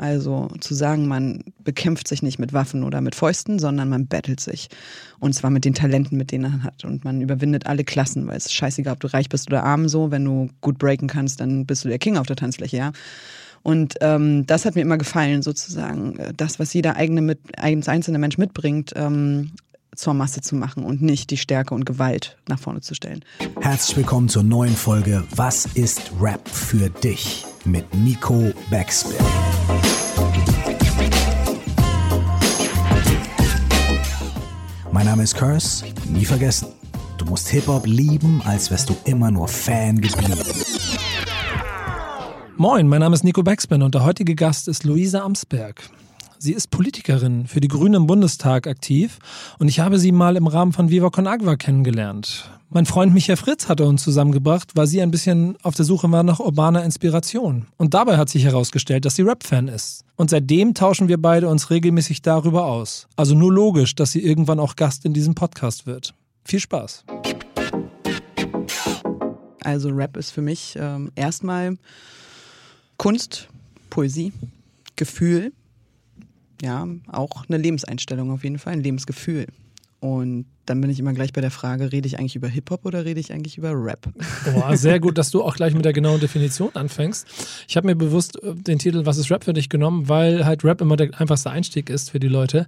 Also zu sagen, man bekämpft sich nicht mit Waffen oder mit Fäusten, sondern man battelt sich. Und zwar mit den Talenten, mit denen er hat. Und man überwindet alle Klassen, weil es ist scheißegal, ob du reich bist oder arm so. Wenn du gut breaken kannst, dann bist du der King auf der Tanzfläche, ja. Und ähm, das hat mir immer gefallen, sozusagen. Das, was jeder eigene mit, einzelne Mensch mitbringt, ähm, zur Masse zu machen und nicht die Stärke und Gewalt nach vorne zu stellen. Herzlich willkommen zur neuen Folge Was ist Rap für dich? Mit Nico Backspin. Mein Name ist Curse, nie vergessen. Du musst Hip-Hop lieben, als wärst du immer nur Fan geblieben. Moin, mein Name ist Nico Backspin und der heutige Gast ist Luisa Amsberg. Sie ist Politikerin für die Grünen im Bundestag aktiv und ich habe sie mal im Rahmen von Viva Con Agua kennengelernt. Mein Freund Michael Fritz hatte uns zusammengebracht, weil sie ein bisschen auf der Suche war nach urbaner Inspiration. Und dabei hat sich herausgestellt, dass sie Rap-Fan ist. Und seitdem tauschen wir beide uns regelmäßig darüber aus. Also nur logisch, dass sie irgendwann auch Gast in diesem Podcast wird. Viel Spaß. Also Rap ist für mich ähm, erstmal Kunst, Poesie, Gefühl, ja, auch eine Lebenseinstellung auf jeden Fall, ein Lebensgefühl. Und dann bin ich immer gleich bei der Frage, rede ich eigentlich über Hip-Hop oder rede ich eigentlich über Rap? Boah, sehr gut, dass du auch gleich mit der genauen Definition anfängst. Ich habe mir bewusst äh, den Titel Was ist Rap für dich genommen, weil halt Rap immer der einfachste Einstieg ist für die Leute,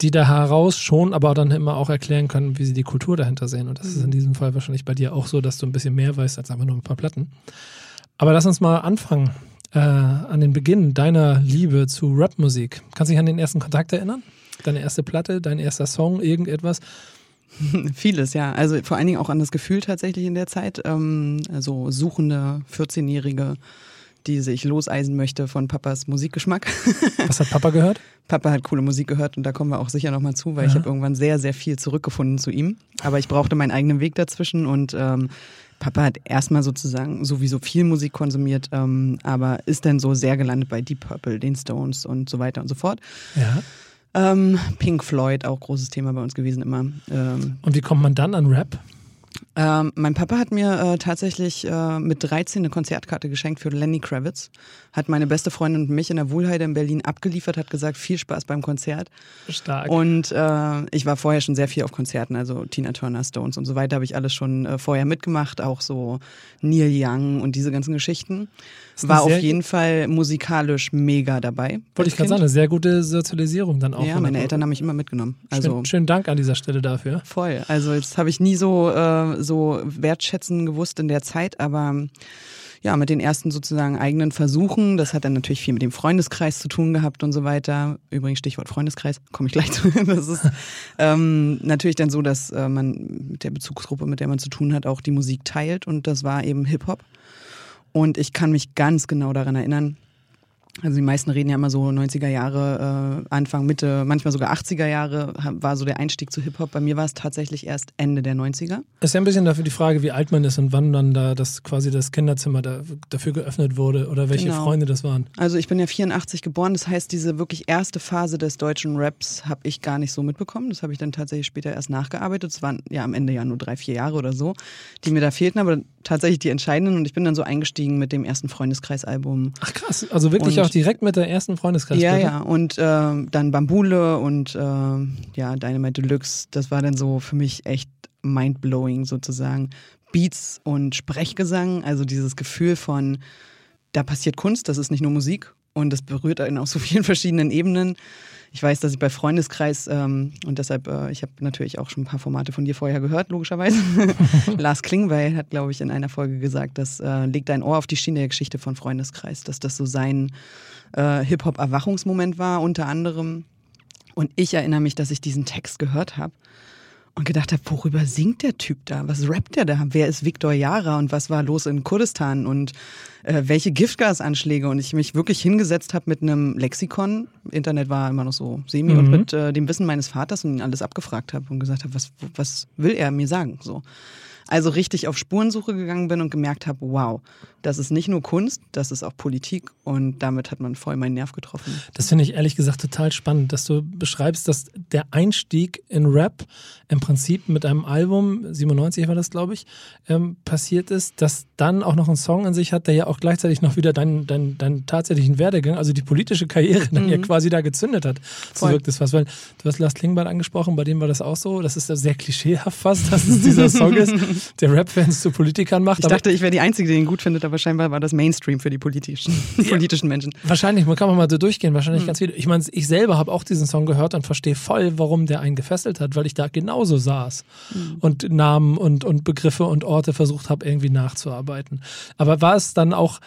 die da heraus schon, aber dann immer auch erklären können, wie sie die Kultur dahinter sehen. Und das ist in diesem Fall wahrscheinlich bei dir auch so, dass du ein bisschen mehr weißt als einfach nur ein paar Platten. Aber lass uns mal anfangen äh, an den Beginn deiner Liebe zu Rapmusik. Kannst du dich an den ersten Kontakt erinnern? Deine erste Platte, dein erster Song, irgendetwas? Vieles, ja. Also vor allen Dingen auch an das Gefühl tatsächlich in der Zeit. Ähm, also suchende 14-Jährige, die sich loseisen möchte von Papas Musikgeschmack. Was hat Papa gehört? Papa hat coole Musik gehört und da kommen wir auch sicher nochmal zu, weil ja. ich habe irgendwann sehr, sehr viel zurückgefunden zu ihm. Aber ich brauchte meinen eigenen Weg dazwischen und ähm, Papa hat erstmal sozusagen sowieso viel Musik konsumiert, ähm, aber ist dann so sehr gelandet bei Deep Purple, den Stones und so weiter und so fort. Ja. Ähm, Pink Floyd, auch großes Thema bei uns gewesen immer. Ähm, und wie kommt man dann an Rap? Ähm, mein Papa hat mir äh, tatsächlich äh, mit 13 eine Konzertkarte geschenkt für Lenny Kravitz. Hat meine beste Freundin und mich in der Wohlheide in Berlin abgeliefert, hat gesagt, viel Spaß beim Konzert. Stark. Und äh, ich war vorher schon sehr viel auf Konzerten, also Tina Turner, Stones und so weiter habe ich alles schon äh, vorher mitgemacht, auch so Neil Young und diese ganzen Geschichten. War auf jeden Fall musikalisch mega dabei. Wollte ich gerade sagen, eine sehr gute Sozialisierung dann auch. Ja, meine Eltern haben mich immer mitgenommen. Also schön, schönen Dank an dieser Stelle dafür. Voll. Also jetzt habe ich nie so, äh, so wertschätzen gewusst in der Zeit, aber ja, mit den ersten sozusagen eigenen Versuchen. Das hat dann natürlich viel mit dem Freundeskreis zu tun gehabt und so weiter. Übrigens Stichwort Freundeskreis, komme ich gleich zu. Das ist ähm, natürlich dann so, dass äh, man mit der Bezugsgruppe, mit der man zu tun hat, auch die Musik teilt und das war eben Hip-Hop. Und ich kann mich ganz genau daran erinnern, also die meisten reden ja immer so 90er Jahre, äh, Anfang, Mitte, manchmal sogar 80er Jahre war so der Einstieg zu Hip-Hop. Bei mir war es tatsächlich erst Ende der 90er. Ist ja ein bisschen dafür die Frage, wie alt man ist und wann dann da das quasi das Kinderzimmer da, dafür geöffnet wurde oder welche genau. Freunde das waren. Also ich bin ja 84 geboren, das heißt, diese wirklich erste Phase des deutschen Raps habe ich gar nicht so mitbekommen. Das habe ich dann tatsächlich später erst nachgearbeitet. Es waren ja am Ende ja nur drei, vier Jahre oder so, die mir da fehlten, aber tatsächlich die entscheidenden und ich bin dann so eingestiegen mit dem ersten Freundeskreisalbum. Ach krass, also wirklich und auch direkt mit der ersten Freundeskreis. Ja, ja, und äh, dann Bambule und äh, ja, Dynamite Deluxe, das war dann so für mich echt mindblowing sozusagen. Beats und Sprechgesang, also dieses Gefühl von, da passiert Kunst, das ist nicht nur Musik und das berührt einen auf so vielen verschiedenen Ebenen. Ich weiß, dass ich bei Freundeskreis ähm, und deshalb, äh, ich habe natürlich auch schon ein paar Formate von dir vorher gehört, logischerweise. Lars Klingbeil hat, glaube ich, in einer Folge gesagt, das äh, legt ein Ohr auf die Schiene der Geschichte von Freundeskreis, dass das so sein äh, Hip-Hop-Erwachungsmoment war, unter anderem. Und ich erinnere mich, dass ich diesen Text gehört habe und gedacht habe, worüber singt der Typ da? Was rappt der da? Wer ist Viktor Jara und was war los in Kurdistan und äh, welche Giftgasanschläge? Und ich mich wirklich hingesetzt habe mit einem Lexikon, Internet war immer noch so semi, mhm. und mit äh, dem Wissen meines Vaters und ihn alles abgefragt habe und gesagt habe, was, was will er mir sagen? So. Also richtig auf Spurensuche gegangen bin und gemerkt habe, wow, das ist nicht nur Kunst, das ist auch Politik und damit hat man voll meinen Nerv getroffen. Das finde ich ehrlich gesagt total spannend, dass du beschreibst, dass der Einstieg in Rap im Prinzip mit einem Album, 97 war das glaube ich, ähm, passiert ist, dass dann auch noch ein Song in sich hat, der ja auch gleichzeitig noch wieder deinen dein, dein tatsächlichen Werdegang, also die politische Karriere dann mhm. ja quasi da gezündet hat. So wirkt es was, weil du hast Lars Klingbeil angesprochen, bei dem war das auch so, das ist ja sehr klischeehaft fast, dass es dieser Song ist, der Rap-Fans zu Politikern macht. Ich dachte, ich wäre die Einzige, die ihn gut findet, aber scheinbar war das Mainstream für die politischen, ja. politischen Menschen. Wahrscheinlich, man kann mal so durchgehen, wahrscheinlich mhm. ganz viele. Ich meine, ich selber habe auch diesen Song gehört und verstehe voll, warum der einen gefesselt hat, weil ich da genauso saß mhm. und Namen und, und Begriffe und Orte versucht habe, irgendwie nachzuarbeiten. Aber war es dann auch,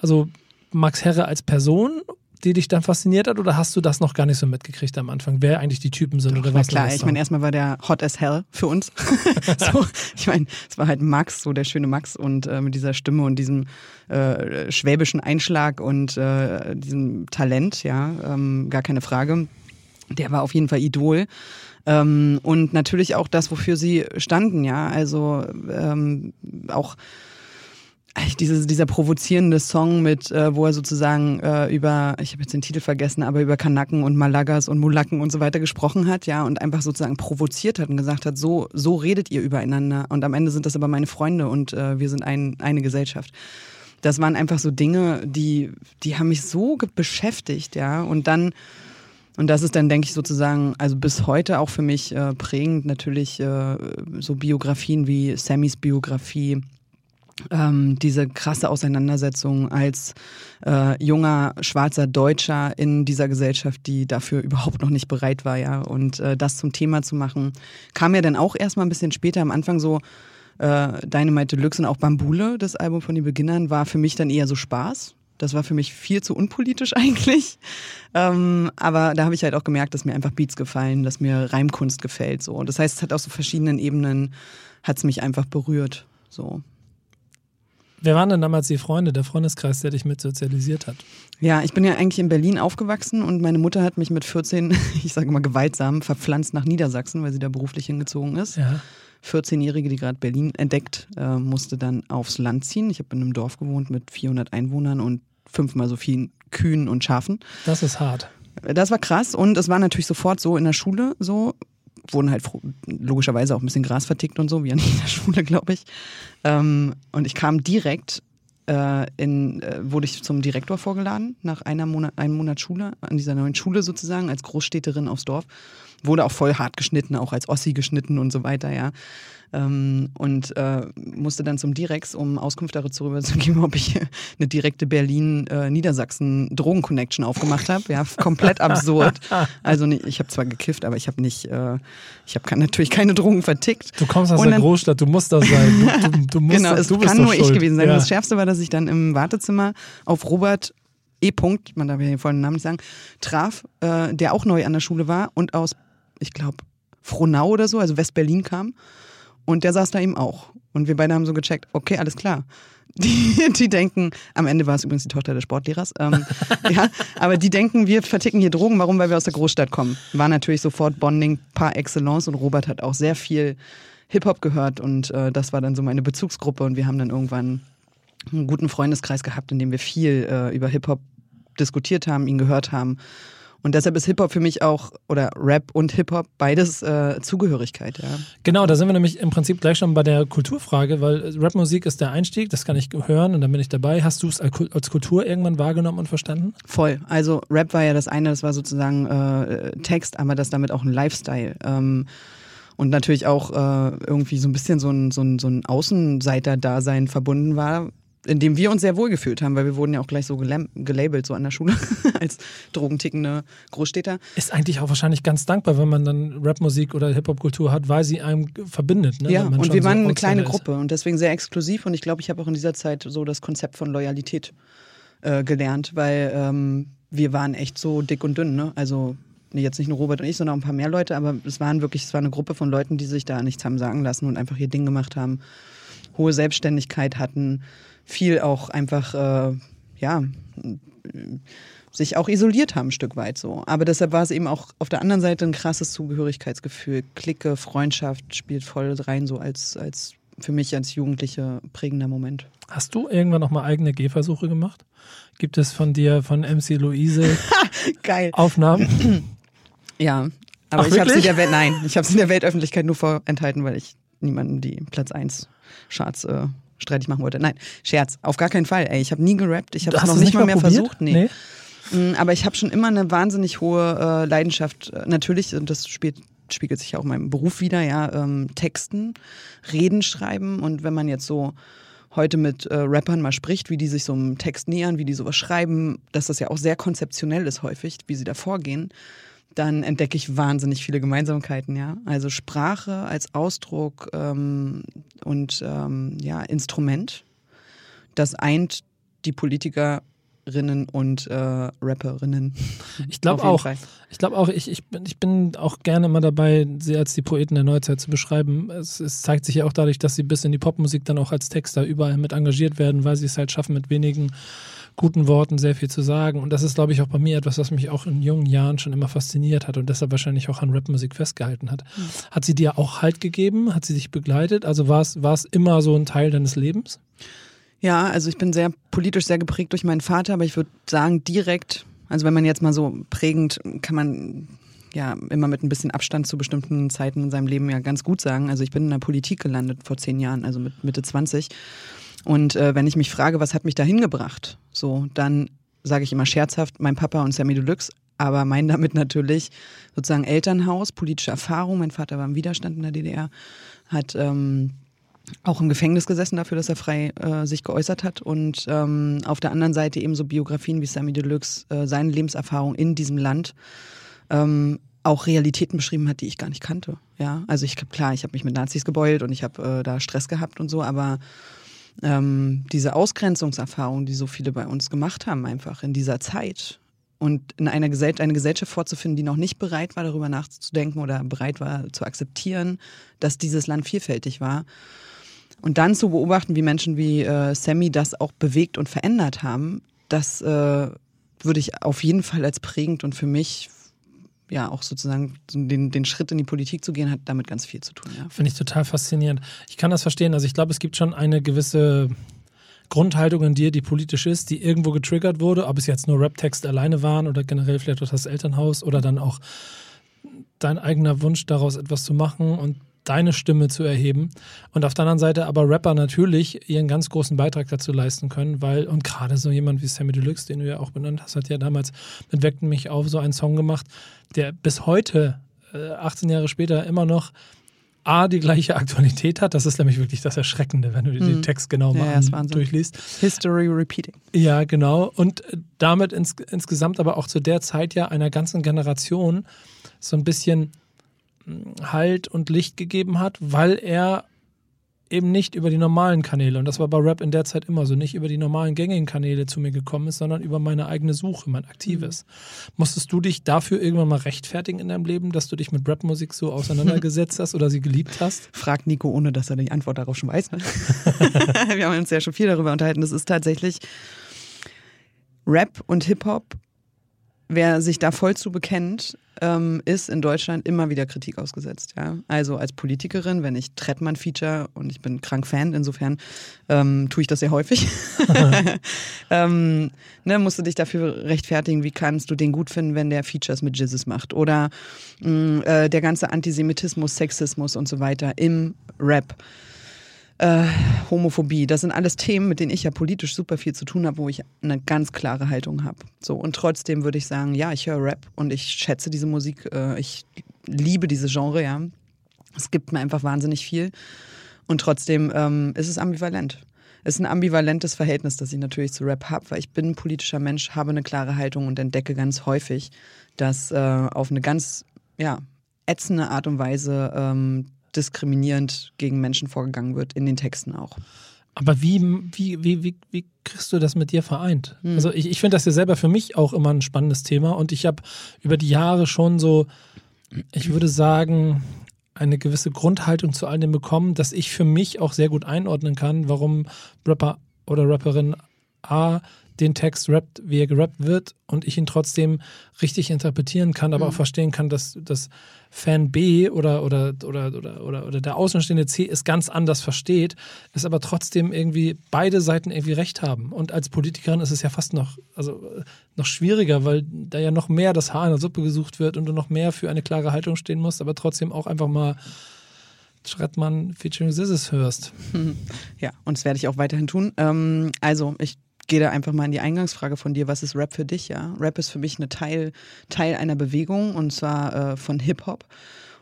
also Max Herre als Person die dich dann fasziniert hat oder hast du das noch gar nicht so mitgekriegt am Anfang, wer eigentlich die Typen sind Doch, oder was? Klar, ich meine, erstmal war der hot as hell für uns. so, ich meine, es war halt Max, so der schöne Max und äh, mit dieser Stimme und diesem äh, schwäbischen Einschlag und äh, diesem Talent, ja, ähm, gar keine Frage. Der war auf jeden Fall Idol. Ähm, und natürlich auch das, wofür sie standen, ja. Also ähm, auch diese, dieser provozierende Song mit, äh, wo er sozusagen äh, über, ich habe jetzt den Titel vergessen, aber über Kanaken und Malagas und Mulaken und so weiter gesprochen hat, ja, und einfach sozusagen provoziert hat und gesagt hat, so, so redet ihr übereinander. Und am Ende sind das aber meine Freunde und äh, wir sind ein, eine Gesellschaft. Das waren einfach so Dinge, die, die haben mich so beschäftigt, ja. Und dann, und das ist dann, denke ich, sozusagen, also bis heute auch für mich äh, prägend, natürlich äh, so Biografien wie Sammys Biografie ähm, diese krasse Auseinandersetzung als äh, junger schwarzer Deutscher in dieser Gesellschaft, die dafür überhaupt noch nicht bereit war, ja. Und äh, das zum Thema zu machen, kam ja dann auch erstmal ein bisschen später am Anfang so. Äh, Dynamite Deluxe und auch Bambule, das Album von den Beginnern, war für mich dann eher so Spaß. Das war für mich viel zu unpolitisch eigentlich. Ähm, aber da habe ich halt auch gemerkt, dass mir einfach Beats gefallen, dass mir Reimkunst gefällt. So. Und das heißt, es hat auf so verschiedenen Ebenen hat es mich einfach berührt. So. Wer waren denn damals die Freunde, der Freundeskreis, der dich mit sozialisiert hat? Ja, ich bin ja eigentlich in Berlin aufgewachsen und meine Mutter hat mich mit 14, ich sage mal gewaltsam, verpflanzt nach Niedersachsen, weil sie da beruflich hingezogen ist. Ja. 14-Jährige, die gerade Berlin entdeckt, äh, musste dann aufs Land ziehen. Ich habe in einem Dorf gewohnt mit 400 Einwohnern und fünfmal so vielen Kühen und Schafen. Das ist hart. Das war krass und es war natürlich sofort so in der Schule so, wurden halt logischerweise auch ein bisschen Gras vertickt und so, wie an jeder Schule, glaube ich. Ähm, und ich kam direkt äh, in, äh, wurde ich zum Direktor vorgeladen, nach einer Monat, einem Monat Schule, an dieser neuen Schule sozusagen, als Großstädterin aufs Dorf. Wurde auch voll hart geschnitten, auch als Ossi geschnitten und so weiter, ja ähm, und äh, musste dann zum Direx, um Auskunft darüber zu geben, ob ich eine direkte Berlin-Niedersachsen-Drogen-Connection aufgemacht habe. Ja, komplett absurd. Also ich habe zwar gekifft, aber ich habe nicht, äh, ich habe natürlich keine Drogen vertickt. Du kommst aus und der dann, Großstadt, du musst das sein. Du, du, du musst genau, es kann nur schuld. ich gewesen sein. Ja. Das Schärfste war, dass ich dann im Wartezimmer auf Robert E. -Punkt, man darf ja den vollen Namen nicht sagen, traf, äh, der auch neu an der Schule war und aus, ich glaube, Frohnau oder so, also West-Berlin kam. Und der saß da eben auch. Und wir beide haben so gecheckt, okay, alles klar. Die, die denken, am Ende war es übrigens die Tochter des Sportlehrers, ähm, ja, aber die denken, wir verticken hier Drogen, warum? Weil wir aus der Großstadt kommen. War natürlich sofort Bonding par excellence und Robert hat auch sehr viel Hip-Hop gehört und äh, das war dann so meine Bezugsgruppe und wir haben dann irgendwann einen guten Freundeskreis gehabt, in dem wir viel äh, über Hip-Hop diskutiert haben, ihn gehört haben und deshalb ist Hip-Hop für mich auch, oder Rap und Hip-Hop, beides äh, Zugehörigkeit, ja. Genau, da sind wir nämlich im Prinzip gleich schon bei der Kulturfrage, weil Rapmusik ist der Einstieg, das kann ich hören und dann bin ich dabei. Hast du es als Kultur irgendwann wahrgenommen und verstanden? Voll. Also Rap war ja das eine, das war sozusagen äh, Text, aber das damit auch ein Lifestyle. Ähm, und natürlich auch äh, irgendwie so ein bisschen so ein, so ein, so ein Außenseiter-Dasein verbunden war, in dem wir uns sehr wohl gefühlt haben, weil wir wurden ja auch gleich so gelabelt, so an der Schule, als drogentickende Großstädter. Ist eigentlich auch wahrscheinlich ganz dankbar, wenn man dann Rapmusik oder Hip-Hop-Kultur hat, weil sie einem verbindet. Ne? Ja, und wir waren so eine kleine ist. Gruppe und deswegen sehr exklusiv und ich glaube, ich habe auch in dieser Zeit so das Konzept von Loyalität äh, gelernt, weil ähm, wir waren echt so dick und dünn, ne? Also nee, jetzt nicht nur Robert und ich, sondern auch ein paar mehr Leute, aber es waren wirklich, es war eine Gruppe von Leuten, die sich da nichts haben sagen lassen und einfach ihr Ding gemacht haben, hohe Selbstständigkeit hatten, viel auch einfach, äh, ja, sich auch isoliert haben, ein Stück weit so. Aber deshalb war es eben auch auf der anderen Seite ein krasses Zugehörigkeitsgefühl. Clique, Freundschaft spielt voll rein, so als, als für mich als Jugendliche prägender Moment. Hast du irgendwann noch mal eigene Gehversuche gemacht? Gibt es von dir, von MC Luise. Aufnahmen? Ja, aber Ach, ich habe sie wirklich? der Welt, nein, ich habe sie der Weltöffentlichkeit nur vorenthalten, weil ich niemanden die Platz 1 Charts äh, streitig machen wollte. Nein, Scherz, auf gar keinen Fall. Ey, ich habe nie gerappt, ich habe es noch du nicht mal mehr probiert? versucht. Nee. Mm, Aber ich habe schon immer eine wahnsinnig hohe äh, Leidenschaft. Äh, natürlich, und das spielt, spiegelt sich ja auch in meinem Beruf wieder, ja, ähm, Texten, Reden schreiben. Und wenn man jetzt so heute mit äh, Rappern mal spricht, wie die sich so einem Text nähern, wie die sowas schreiben, dass das ja auch sehr konzeptionell ist häufig, wie sie da vorgehen, dann entdecke ich wahnsinnig viele Gemeinsamkeiten, ja. Also Sprache als Ausdruck ähm, und ähm, ja, Instrument, das eint die Politikerinnen und äh, Rapperinnen. Ich glaube auch. Fall. Ich glaube auch, ich, ich, bin, ich bin auch gerne immer dabei, sie als die Poeten der Neuzeit zu beschreiben. Es, es zeigt sich ja auch dadurch, dass sie bis in die Popmusik dann auch als Texter überall mit engagiert werden, weil sie es halt schaffen, mit wenigen guten Worten sehr viel zu sagen. Und das ist, glaube ich, auch bei mir etwas, was mich auch in jungen Jahren schon immer fasziniert hat und deshalb wahrscheinlich auch an Rapmusik festgehalten hat. Hat sie dir auch Halt gegeben? Hat sie dich begleitet? Also war es, war es immer so ein Teil deines Lebens? Ja, also ich bin sehr politisch sehr geprägt durch meinen Vater, aber ich würde sagen direkt, also wenn man jetzt mal so prägend, kann man ja immer mit ein bisschen Abstand zu bestimmten Zeiten in seinem Leben ja ganz gut sagen. Also ich bin in der Politik gelandet vor zehn Jahren, also mit Mitte 20. Und äh, wenn ich mich frage, was hat mich da hingebracht, so, dann sage ich immer scherzhaft, mein Papa und Sammy Deluxe, aber mein damit natürlich sozusagen Elternhaus, politische Erfahrung. Mein Vater war im Widerstand in der DDR, hat ähm, auch im Gefängnis gesessen dafür, dass er frei äh, sich geäußert hat. Und ähm, auf der anderen Seite eben so Biografien wie Sammy Deluxe, äh, seine Lebenserfahrung in diesem Land, ähm, auch Realitäten beschrieben hat, die ich gar nicht kannte. Ja, also ich klar, ich habe mich mit Nazis gebeult und ich habe äh, da Stress gehabt und so, aber ähm, diese Ausgrenzungserfahrung, die so viele bei uns gemacht haben, einfach in dieser Zeit und in einer Gesell eine Gesellschaft vorzufinden, die noch nicht bereit war, darüber nachzudenken oder bereit war zu akzeptieren, dass dieses Land vielfältig war. Und dann zu beobachten, wie Menschen wie äh, Sammy das auch bewegt und verändert haben, das äh, würde ich auf jeden Fall als prägend und für mich ja auch sozusagen den, den Schritt in die Politik zu gehen, hat damit ganz viel zu tun. Ja. Finde ich total faszinierend. Ich kann das verstehen. Also ich glaube, es gibt schon eine gewisse Grundhaltung in dir, die politisch ist, die irgendwo getriggert wurde, ob es jetzt nur Rap-Text alleine waren oder generell vielleicht auch das Elternhaus oder dann auch dein eigener Wunsch daraus etwas zu machen und deine Stimme zu erheben. Und auf der anderen Seite aber Rapper natürlich ihren ganz großen Beitrag dazu leisten können, weil, und gerade so jemand wie Sammy Deluxe, den du ja auch benannt hast, hat ja damals mit Weckten mich auf so einen Song gemacht, der bis heute, äh, 18 Jahre später, immer noch A, die gleiche Aktualität hat. Das ist nämlich wirklich das Erschreckende, wenn du dir den. Text genau mal ja, durchliest. History repeating. Ja, genau. Und äh, damit ins, insgesamt aber auch zu der Zeit ja einer ganzen Generation so ein bisschen Halt und Licht gegeben hat, weil er eben nicht über die normalen Kanäle, und das war bei Rap in der Zeit immer so, nicht über die normalen gängigen Kanäle zu mir gekommen ist, sondern über meine eigene Suche, mein Aktives. Musstest du dich dafür irgendwann mal rechtfertigen in deinem Leben, dass du dich mit Rapmusik so auseinandergesetzt hast oder sie geliebt hast? Fragt Nico, ohne dass er die Antwort darauf schon weiß. Ne? Wir haben uns ja schon viel darüber unterhalten. Das ist tatsächlich Rap und Hip-Hop. Wer sich da voll zu bekennt, ähm, ist in Deutschland immer wieder Kritik ausgesetzt. Ja? Also als Politikerin, wenn ich Trettmann feature und ich bin krank Fan, insofern ähm, tue ich das sehr häufig. ähm, ne, musst du dich dafür rechtfertigen, wie kannst du den gut finden, wenn der Features mit Jizzes macht. Oder mh, äh, der ganze Antisemitismus, Sexismus und so weiter im Rap. Äh, Homophobie, das sind alles Themen, mit denen ich ja politisch super viel zu tun habe, wo ich eine ganz klare Haltung habe. So, und trotzdem würde ich sagen, ja, ich höre Rap und ich schätze diese Musik, äh, ich liebe diese Genre, ja. Es gibt mir einfach wahnsinnig viel. Und trotzdem ähm, ist es ambivalent. Es ist ein ambivalentes Verhältnis, das ich natürlich zu Rap habe, weil ich bin ein politischer Mensch, habe eine klare Haltung und entdecke ganz häufig, dass äh, auf eine ganz ja, ätzende Art und Weise ähm, diskriminierend gegen Menschen vorgegangen wird, in den Texten auch. Aber wie, wie, wie, wie, wie kriegst du das mit dir vereint? Also ich, ich finde das ja selber für mich auch immer ein spannendes Thema und ich habe über die Jahre schon so, ich würde sagen, eine gewisse Grundhaltung zu all dem bekommen, dass ich für mich auch sehr gut einordnen kann, warum Rapper oder Rapperin A den Text rappt, wie er gerappt wird und ich ihn trotzdem richtig interpretieren kann, aber mhm. auch verstehen kann, dass, dass Fan B oder, oder, oder, oder, oder, oder der außenstehende C es ganz anders versteht, es aber trotzdem irgendwie beide Seiten irgendwie recht haben. Und als Politikerin ist es ja fast noch, also, noch schwieriger, weil da ja noch mehr das Haar in der Suppe gesucht wird und du noch mehr für eine klare Haltung stehen musst, aber trotzdem auch einfach mal Schrettmann featuring Sizzes hörst. Ja, und das werde ich auch weiterhin tun. Ähm, also, ich gehe da einfach mal in die Eingangsfrage von dir. Was ist Rap für dich? Ja, Rap ist für mich eine Teil, Teil einer Bewegung und zwar äh, von Hip-Hop.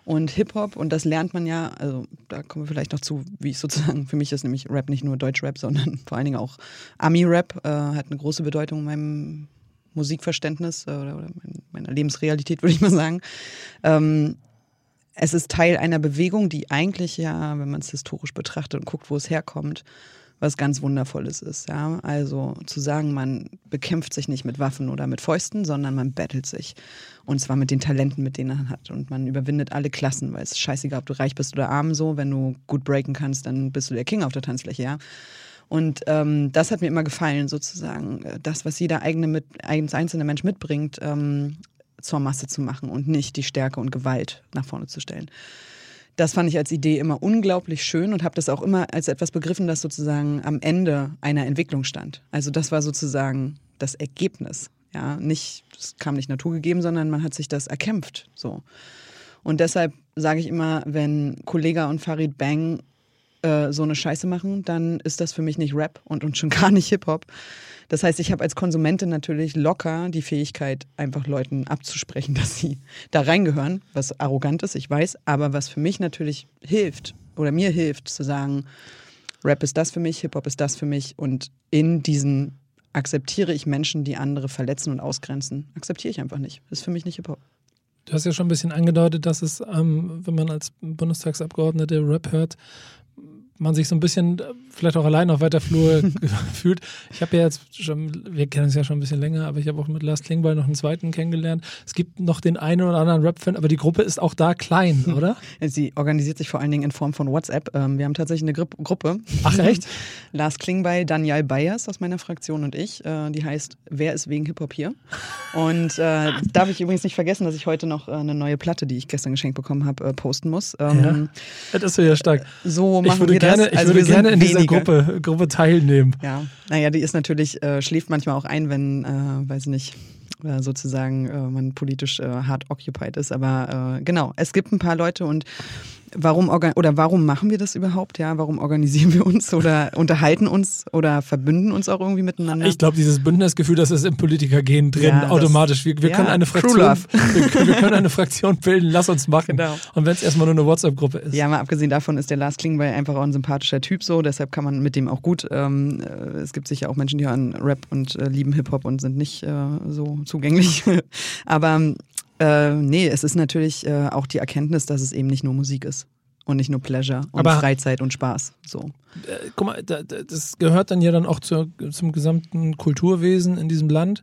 Und Hip-Hop, und das lernt man ja, also da kommen wir vielleicht noch zu, wie ich sozusagen, für mich ist nämlich Rap nicht nur Deutsch-Rap, sondern vor allen Dingen auch Ami-Rap, äh, hat eine große Bedeutung in meinem Musikverständnis äh, oder, meiner Lebensrealität, würde ich mal sagen. Ähm, es ist Teil einer Bewegung, die eigentlich ja, wenn man es historisch betrachtet und guckt, wo es herkommt, was ganz Wundervolles ist. Ja? Also zu sagen, man bekämpft sich nicht mit Waffen oder mit Fäusten, sondern man battelt sich. Und zwar mit den Talenten, mit denen man hat. Und man überwindet alle Klassen, weil es ist scheißegal, ob du reich bist oder arm so. Wenn du gut breaken kannst, dann bist du der King auf der Tanzfläche, ja. Und ähm, das hat mir immer gefallen, sozusagen. Das, was jeder eigene mit, einzelne Mensch mitbringt, ähm, zur Masse zu machen und nicht die Stärke und Gewalt nach vorne zu stellen. Das fand ich als Idee immer unglaublich schön und habe das auch immer als etwas begriffen, das sozusagen am Ende einer Entwicklung stand. Also das war sozusagen das Ergebnis. Ja, nicht, das kam nicht naturgegeben, sondern man hat sich das erkämpft. So. Und deshalb sage ich immer, wenn Kollega und Farid Bang äh, so eine Scheiße machen, dann ist das für mich nicht Rap und, und schon gar nicht Hip-Hop, das heißt, ich habe als Konsumentin natürlich locker die Fähigkeit, einfach Leuten abzusprechen, dass sie da reingehören, was arrogant ist, ich weiß, aber was für mich natürlich hilft oder mir hilft zu sagen, Rap ist das für mich, Hip-Hop ist das für mich und in diesen akzeptiere ich Menschen, die andere verletzen und ausgrenzen. Akzeptiere ich einfach nicht. Ist für mich nicht Hip-Hop. Du hast ja schon ein bisschen angedeutet, dass es, ähm, wenn man als Bundestagsabgeordnete Rap hört, man sich so ein bisschen äh, vielleicht auch allein auf weiter Flur fühlt. Ich habe ja jetzt schon, wir kennen es ja schon ein bisschen länger, aber ich habe auch mit Lars Klingbeil noch einen zweiten kennengelernt. Es gibt noch den einen oder anderen Rap-Fan, aber die Gruppe ist auch da klein, oder? Sie organisiert sich vor allen Dingen in Form von WhatsApp. Ähm, wir haben tatsächlich eine Gru Gruppe. Ach echt? Lars Klingbeil, Daniel Bayers aus meiner Fraktion und ich. Äh, die heißt Wer ist wegen Hip-Hop hier? Und äh, darf ich übrigens nicht vergessen, dass ich heute noch äh, eine neue Platte, die ich gestern geschenkt bekommen habe, posten muss. Ähm, ja, das ist ja stark. So machen wir gerne. Ich also würde gerne in dieser Gruppe, Gruppe teilnehmen. Ja, naja, die ist natürlich, äh, schläft manchmal auch ein, wenn, äh, weiß nicht, äh, sozusagen äh, man politisch äh, hart occupied ist. Aber äh, genau, es gibt ein paar Leute und warum oder warum machen wir das überhaupt? Ja, warum organisieren wir uns oder unterhalten uns oder verbünden uns auch irgendwie miteinander? Ich glaube, dieses Bündnisgefühl, das ist im Politikergehen drin ja, automatisch. Wir, wir ja, können eine Fraktion, wir, wir, können eine Fraktion bilden. Lass uns machen. Genau. Und wenn es erstmal nur eine WhatsApp-Gruppe ist. Ja, mal abgesehen davon ist der Lars Klingbeil einfach auch ein sympathischer Typ so. Deshalb kann man mit dem auch gut. Ähm, äh, es gibt sicher auch Menschen, die hören Rap und äh, lieben Hip Hop und sind nicht äh, so zugänglich. Aber äh, nee, es ist natürlich äh, auch die Erkenntnis, dass es eben nicht nur Musik ist und nicht nur Pleasure und Aber, Freizeit und Spaß. So. Äh, guck mal, da, das gehört dann ja dann auch zur, zum gesamten Kulturwesen in diesem Land.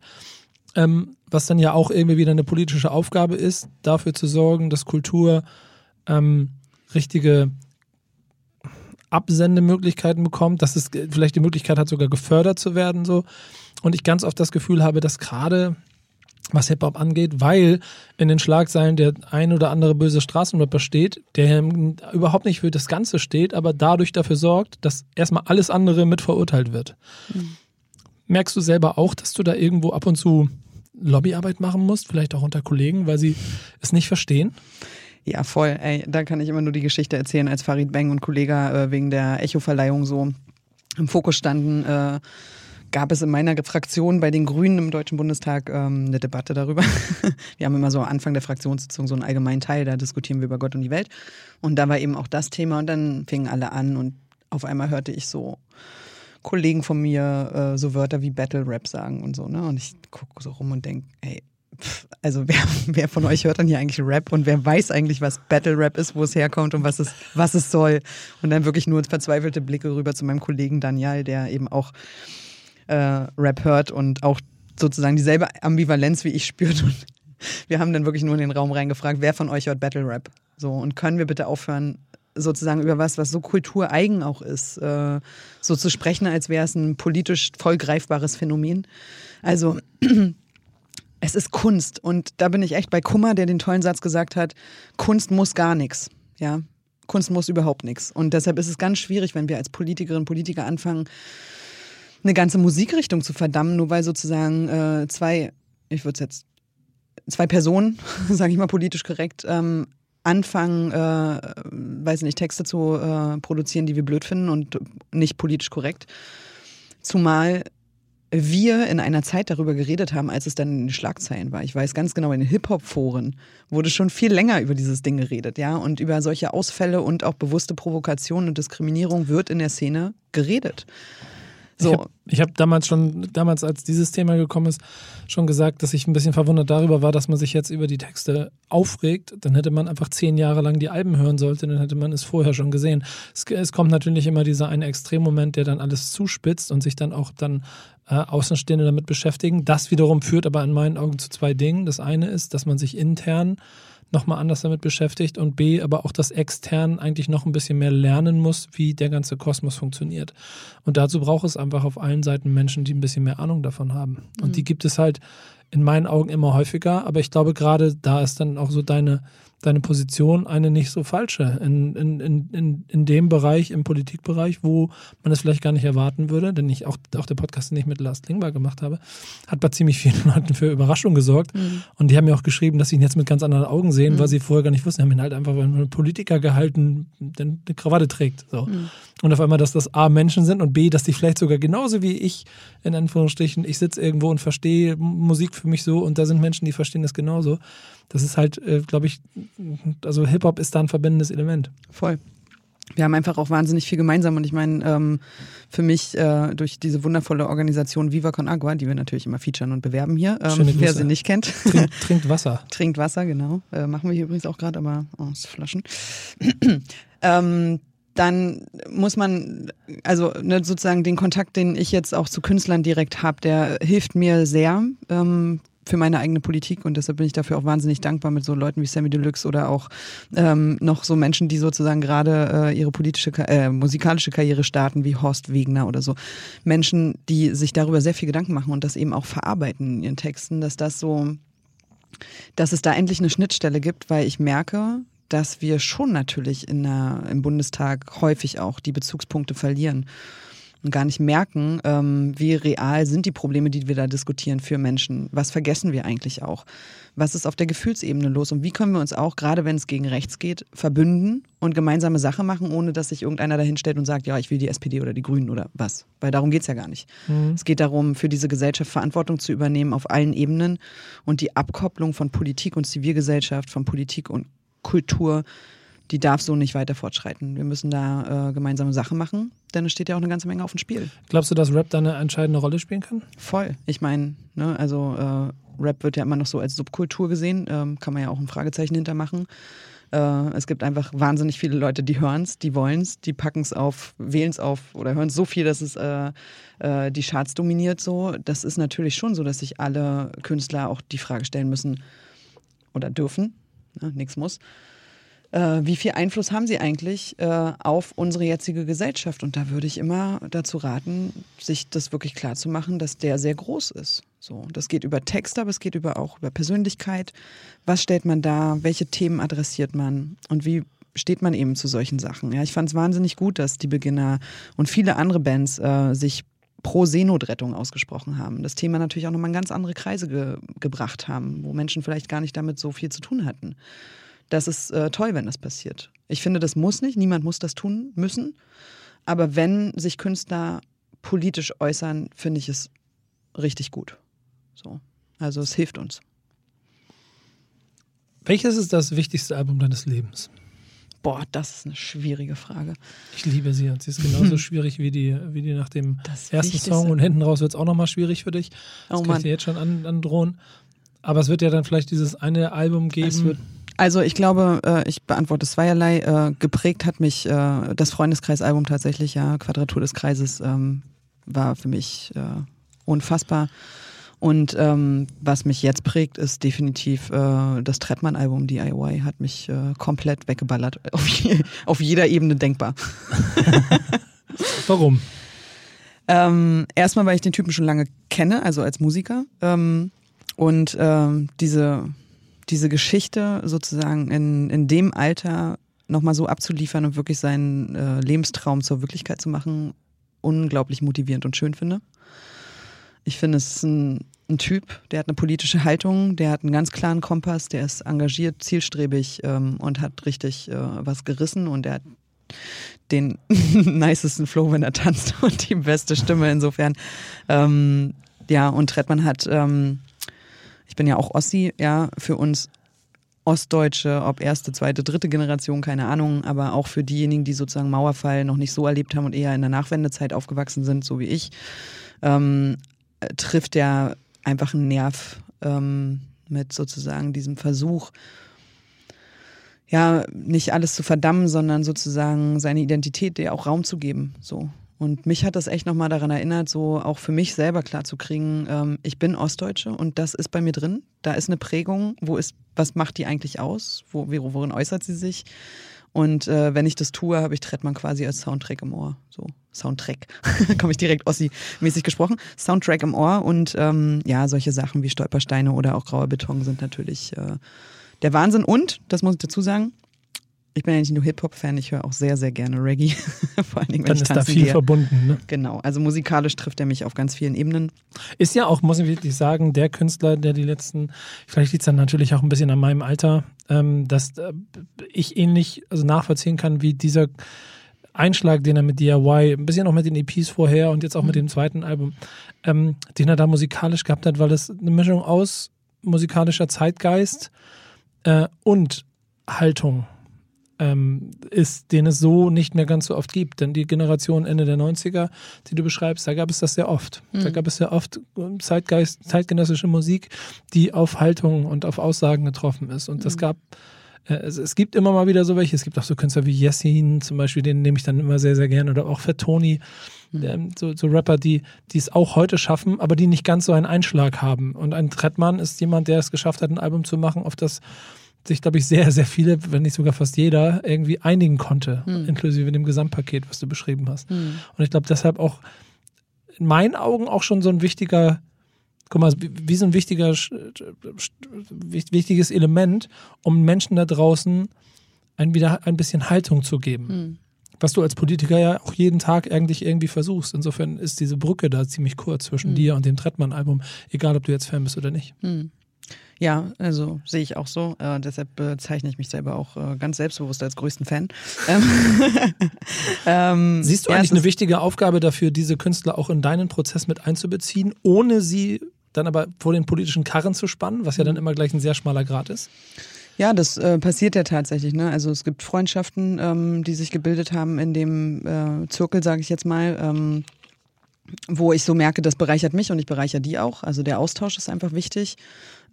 Ähm, was dann ja auch irgendwie wieder eine politische Aufgabe ist, dafür zu sorgen, dass Kultur ähm, richtige Absendemöglichkeiten bekommt, dass es vielleicht die Möglichkeit hat, sogar gefördert zu werden. So. Und ich ganz oft das Gefühl habe, dass gerade was Hip-Hop angeht, weil in den Schlagzeilen der ein oder andere böse Straßenrapper steht, der überhaupt nicht für das Ganze steht, aber dadurch dafür sorgt, dass erstmal alles andere mit verurteilt wird. Mhm. Merkst du selber auch, dass du da irgendwo ab und zu Lobbyarbeit machen musst, vielleicht auch unter Kollegen, weil sie es nicht verstehen? Ja, voll. Ey, da kann ich immer nur die Geschichte erzählen, als Farid Beng und Kollege äh, wegen der Echo-Verleihung so im Fokus standen. Äh, gab es in meiner Fraktion bei den Grünen im Deutschen Bundestag ähm, eine Debatte darüber. wir haben immer so am Anfang der Fraktionssitzung so einen allgemeinen Teil, da diskutieren wir über Gott und die Welt. Und da war eben auch das Thema und dann fingen alle an und auf einmal hörte ich so Kollegen von mir äh, so Wörter wie Battle Rap sagen und so. Ne? Und ich gucke so rum und denke, ey, also wer, wer von euch hört dann hier eigentlich Rap und wer weiß eigentlich, was Battle Rap ist, wo es herkommt und was es, was es soll. Und dann wirklich nur verzweifelte Blicke rüber zu meinem Kollegen Daniel, der eben auch äh, Rap hört und auch sozusagen dieselbe Ambivalenz wie ich spürt. Und wir haben dann wirklich nur in den Raum reingefragt, wer von euch hört Battle Rap? So, und können wir bitte aufhören, sozusagen über was, was so kultureigen auch ist, äh, so zu sprechen, als wäre es ein politisch voll greifbares Phänomen. Also es ist Kunst und da bin ich echt bei Kummer, der den tollen Satz gesagt hat, Kunst muss gar nichts. Ja, Kunst muss überhaupt nichts. Und deshalb ist es ganz schwierig, wenn wir als Politikerinnen und Politiker anfangen, eine ganze Musikrichtung zu verdammen, nur weil sozusagen äh, zwei, ich würde es jetzt, zwei Personen, sage ich mal politisch korrekt, ähm, anfangen, äh, weiß nicht, Texte zu äh, produzieren, die wir blöd finden und nicht politisch korrekt. Zumal wir in einer Zeit darüber geredet haben, als es dann in den Schlagzeilen war. Ich weiß ganz genau, in den Hip-Hop-Foren wurde schon viel länger über dieses Ding geredet, ja. Und über solche Ausfälle und auch bewusste Provokation und Diskriminierung wird in der Szene geredet. So. Ich habe hab damals schon, damals als dieses Thema gekommen ist, schon gesagt, dass ich ein bisschen verwundert darüber war, dass man sich jetzt über die Texte aufregt. Dann hätte man einfach zehn Jahre lang die Alben hören sollte, dann hätte man es vorher schon gesehen. Es, es kommt natürlich immer dieser eine Extremmoment, der dann alles zuspitzt und sich dann auch dann äh, Außenstehende damit beschäftigen. Das wiederum führt aber in meinen Augen zu zwei Dingen. Das eine ist, dass man sich intern nochmal anders damit beschäftigt und B, aber auch das extern eigentlich noch ein bisschen mehr lernen muss, wie der ganze Kosmos funktioniert. Und dazu braucht es einfach auf allen Seiten Menschen, die ein bisschen mehr Ahnung davon haben. Und mhm. die gibt es halt in meinen Augen immer häufiger, aber ich glaube gerade da ist dann auch so deine deine Position eine nicht so falsche in, in, in, in dem Bereich, im Politikbereich, wo man es vielleicht gar nicht erwarten würde, denn ich auch, auch der Podcast, den ich mit Lars Klingbar gemacht habe, hat bei ziemlich vielen Leuten für Überraschung gesorgt. Mhm. Und die haben mir auch geschrieben, dass sie ihn jetzt mit ganz anderen Augen sehen, mhm. weil sie vorher gar nicht wussten. Die haben ihn halt einfach weil ein Politiker gehalten, der eine Krawatte trägt. So. Mhm. Und auf einmal, dass das A Menschen sind und B, dass die vielleicht sogar genauso wie ich, in Anführungsstrichen, ich sitze irgendwo und verstehe Musik für mich so und da sind Menschen, die verstehen das genauso das ist halt, äh, glaube ich, also Hip-Hop ist da ein verbindendes Element. Voll. Wir haben einfach auch wahnsinnig viel gemeinsam und ich meine, ähm, für mich äh, durch diese wundervolle Organisation Viva Con Agua, die wir natürlich immer featuren und bewerben hier, ähm, wer sie nicht kennt. Trink, trinkt Wasser. trinkt Wasser, genau. Äh, machen wir hier übrigens auch gerade, aber aus Flaschen. ähm, dann muss man, also ne, sozusagen den Kontakt, den ich jetzt auch zu Künstlern direkt habe, der hilft mir sehr. Ähm, für meine eigene Politik und deshalb bin ich dafür auch wahnsinnig dankbar mit so Leuten wie Sammy Deluxe oder auch ähm, noch so Menschen, die sozusagen gerade äh, ihre politische, äh, musikalische Karriere starten, wie Horst Wegner oder so. Menschen, die sich darüber sehr viel Gedanken machen und das eben auch verarbeiten in ihren Texten, dass das so, dass es da endlich eine Schnittstelle gibt, weil ich merke, dass wir schon natürlich in der, im Bundestag häufig auch die Bezugspunkte verlieren und gar nicht merken, ähm, wie real sind die Probleme, die wir da diskutieren für Menschen. Was vergessen wir eigentlich auch? Was ist auf der Gefühlsebene los? Und wie können wir uns auch, gerade wenn es gegen rechts geht, verbünden und gemeinsame Sache machen, ohne dass sich irgendeiner dahinstellt und sagt, ja, ich will die SPD oder die Grünen oder was? Weil darum geht es ja gar nicht. Mhm. Es geht darum, für diese Gesellschaft Verantwortung zu übernehmen auf allen Ebenen und die Abkopplung von Politik und Zivilgesellschaft, von Politik und Kultur die darf so nicht weiter fortschreiten. Wir müssen da äh, gemeinsame Sachen machen, denn es steht ja auch eine ganze Menge auf dem Spiel. Glaubst du, dass Rap da eine entscheidende Rolle spielen kann? Voll. Ich meine, ne, also äh, Rap wird ja immer noch so als Subkultur gesehen, ähm, kann man ja auch ein Fragezeichen hintermachen. Äh, es gibt einfach wahnsinnig viele Leute, die hören es, die wollen es, die packen es auf, wählen es auf oder hören es so viel, dass es äh, äh, die Charts dominiert. So, das ist natürlich schon so, dass sich alle Künstler auch die Frage stellen müssen oder dürfen. Ne, nichts muss äh, wie viel Einfluss haben sie eigentlich äh, auf unsere jetzige Gesellschaft? Und da würde ich immer dazu raten, sich das wirklich klar zu machen, dass der sehr groß ist. So, das geht über Text, aber es geht über auch über Persönlichkeit. Was stellt man da? Welche Themen adressiert man? Und wie steht man eben zu solchen Sachen? Ja, ich fand es wahnsinnig gut, dass die Beginner und viele andere Bands äh, sich pro Seenotrettung ausgesprochen haben. Das Thema natürlich auch nochmal in ganz andere Kreise ge gebracht haben, wo Menschen vielleicht gar nicht damit so viel zu tun hatten. Das ist äh, toll, wenn das passiert. Ich finde, das muss nicht. Niemand muss das tun müssen. Aber wenn sich Künstler politisch äußern, finde ich es richtig gut. So. Also es hilft uns. Welches ist das wichtigste Album deines Lebens? Boah, das ist eine schwierige Frage. Ich liebe sie und sie ist genauso schwierig wie die, wie die nach dem das ersten Wichtigste. Song und hinten raus wird es auch nochmal schwierig für dich. Das oh, kann ich dir jetzt schon androhen. Aber es wird ja dann vielleicht dieses eine Album geben. Es wird also ich glaube, äh, ich beantworte zweierlei. Äh, geprägt hat mich äh, das Freundeskreisalbum tatsächlich, ja, Quadratur des Kreises ähm, war für mich unfassbar. Und ähm, was mich jetzt prägt, ist definitiv äh, das Trettmann-Album DIY. Hat mich äh, komplett weggeballert. Auf, je, auf jeder Ebene denkbar. Warum? Ähm, erstmal, weil ich den Typen schon lange kenne, also als Musiker. Ähm, und ähm, diese, diese Geschichte sozusagen in, in dem Alter nochmal so abzuliefern und wirklich seinen äh, Lebenstraum zur Wirklichkeit zu machen, unglaublich motivierend und schön finde. Ich finde, es ist ein, ein Typ, der hat eine politische Haltung, der hat einen ganz klaren Kompass, der ist engagiert, zielstrebig ähm, und hat richtig äh, was gerissen und der hat den nicesten Flow, wenn er tanzt und die beste Stimme insofern. Ähm, ja, und Trettmann hat, ähm, ich bin ja auch Ossi, ja, für uns Ostdeutsche, ob erste, zweite, dritte Generation, keine Ahnung, aber auch für diejenigen, die sozusagen Mauerfall noch nicht so erlebt haben und eher in der Nachwendezeit aufgewachsen sind, so wie ich, ähm, trifft er einfach einen Nerv ähm, mit sozusagen diesem Versuch, ja, nicht alles zu verdammen, sondern sozusagen seine Identität der auch Raum zu geben. So. Und mich hat das echt nochmal daran erinnert, so auch für mich selber klarzukriegen, ähm, ich bin Ostdeutsche und das ist bei mir drin. Da ist eine Prägung, wo ist, was macht die eigentlich aus? Wo, worin äußert sie sich? Und äh, wenn ich das tue, habe ich Trettmann quasi als Soundtrack im Ohr. So, Soundtrack. komme ich direkt Ossi-mäßig gesprochen. Soundtrack im Ohr und ähm, ja, solche Sachen wie Stolpersteine oder auch grauer Beton sind natürlich äh, der Wahnsinn. Und, das muss ich dazu sagen, ich bin ja nicht nur Hip-Hop-Fan, ich höre auch sehr, sehr gerne Reggae. Vor allen Dingen, wenn Dann ich ist da viel gehe. verbunden. Ne? Genau, also musikalisch trifft er mich auf ganz vielen Ebenen. Ist ja auch, muss ich wirklich sagen, der Künstler, der die letzten, vielleicht liegt es dann natürlich auch ein bisschen an meinem Alter, ähm, dass äh, ich ähnlich also nachvollziehen kann, wie dieser Einschlag, den er mit DIY, ein bisschen auch mit den EPs vorher und jetzt auch mit dem zweiten Album, ähm, den er da musikalisch gehabt hat, weil es eine Mischung aus musikalischer Zeitgeist äh, und Haltung ähm, ist, den es so nicht mehr ganz so oft gibt. Denn die Generation Ende der 90er, die du beschreibst, da gab es das sehr oft. Da gab es sehr oft Zeitgeist, zeitgenössische Musik, die auf Haltung und auf Aussagen getroffen ist. Und das gab äh, es, gibt immer mal wieder so welche. Es gibt auch so Künstler wie Yassin zum Beispiel, den nehme ich dann immer sehr, sehr gerne. Oder auch Fettoni, ähm, so, so Rapper, die die es auch heute schaffen, aber die nicht ganz so einen Einschlag haben. Und ein Trettmann ist jemand, der es geschafft hat, ein Album zu machen, auf das sich, glaube ich, sehr, sehr viele, wenn nicht sogar fast jeder, irgendwie einigen konnte, inklusive dem Gesamtpaket, was du beschrieben hast. Und ich glaube, deshalb auch in meinen Augen auch schon so ein wichtiger, guck mal, wie, so ein wichtiger, wichtiges Element, um Menschen da draußen ein, wieder ein bisschen Haltung zu geben. Was du als Politiker ja auch jeden Tag eigentlich irgendwie versuchst. Insofern ist diese Brücke da ziemlich kurz zwischen dir und dem Trettmann-Album, egal ob du jetzt Fan bist oder nicht. Ja, also sehe ich auch so. Äh, deshalb bezeichne ich mich selber auch äh, ganz selbstbewusst als größten Fan. Ähm, ähm, Siehst du ja, eigentlich eine wichtige Aufgabe dafür, diese Künstler auch in deinen Prozess mit einzubeziehen, ohne sie dann aber vor den politischen Karren zu spannen, was ja Mhm. dann immer gleich ein sehr schmaler Grad ist? Ja, das äh, passiert ja tatsächlich. Ne? Also es gibt Freundschaften, ähm, die sich gebildet haben in dem äh, Zirkel, sage ich jetzt mal, ähm, wo ich so merke, das bereichert mich und ich bereichere die auch. Also der Austausch ist einfach wichtig.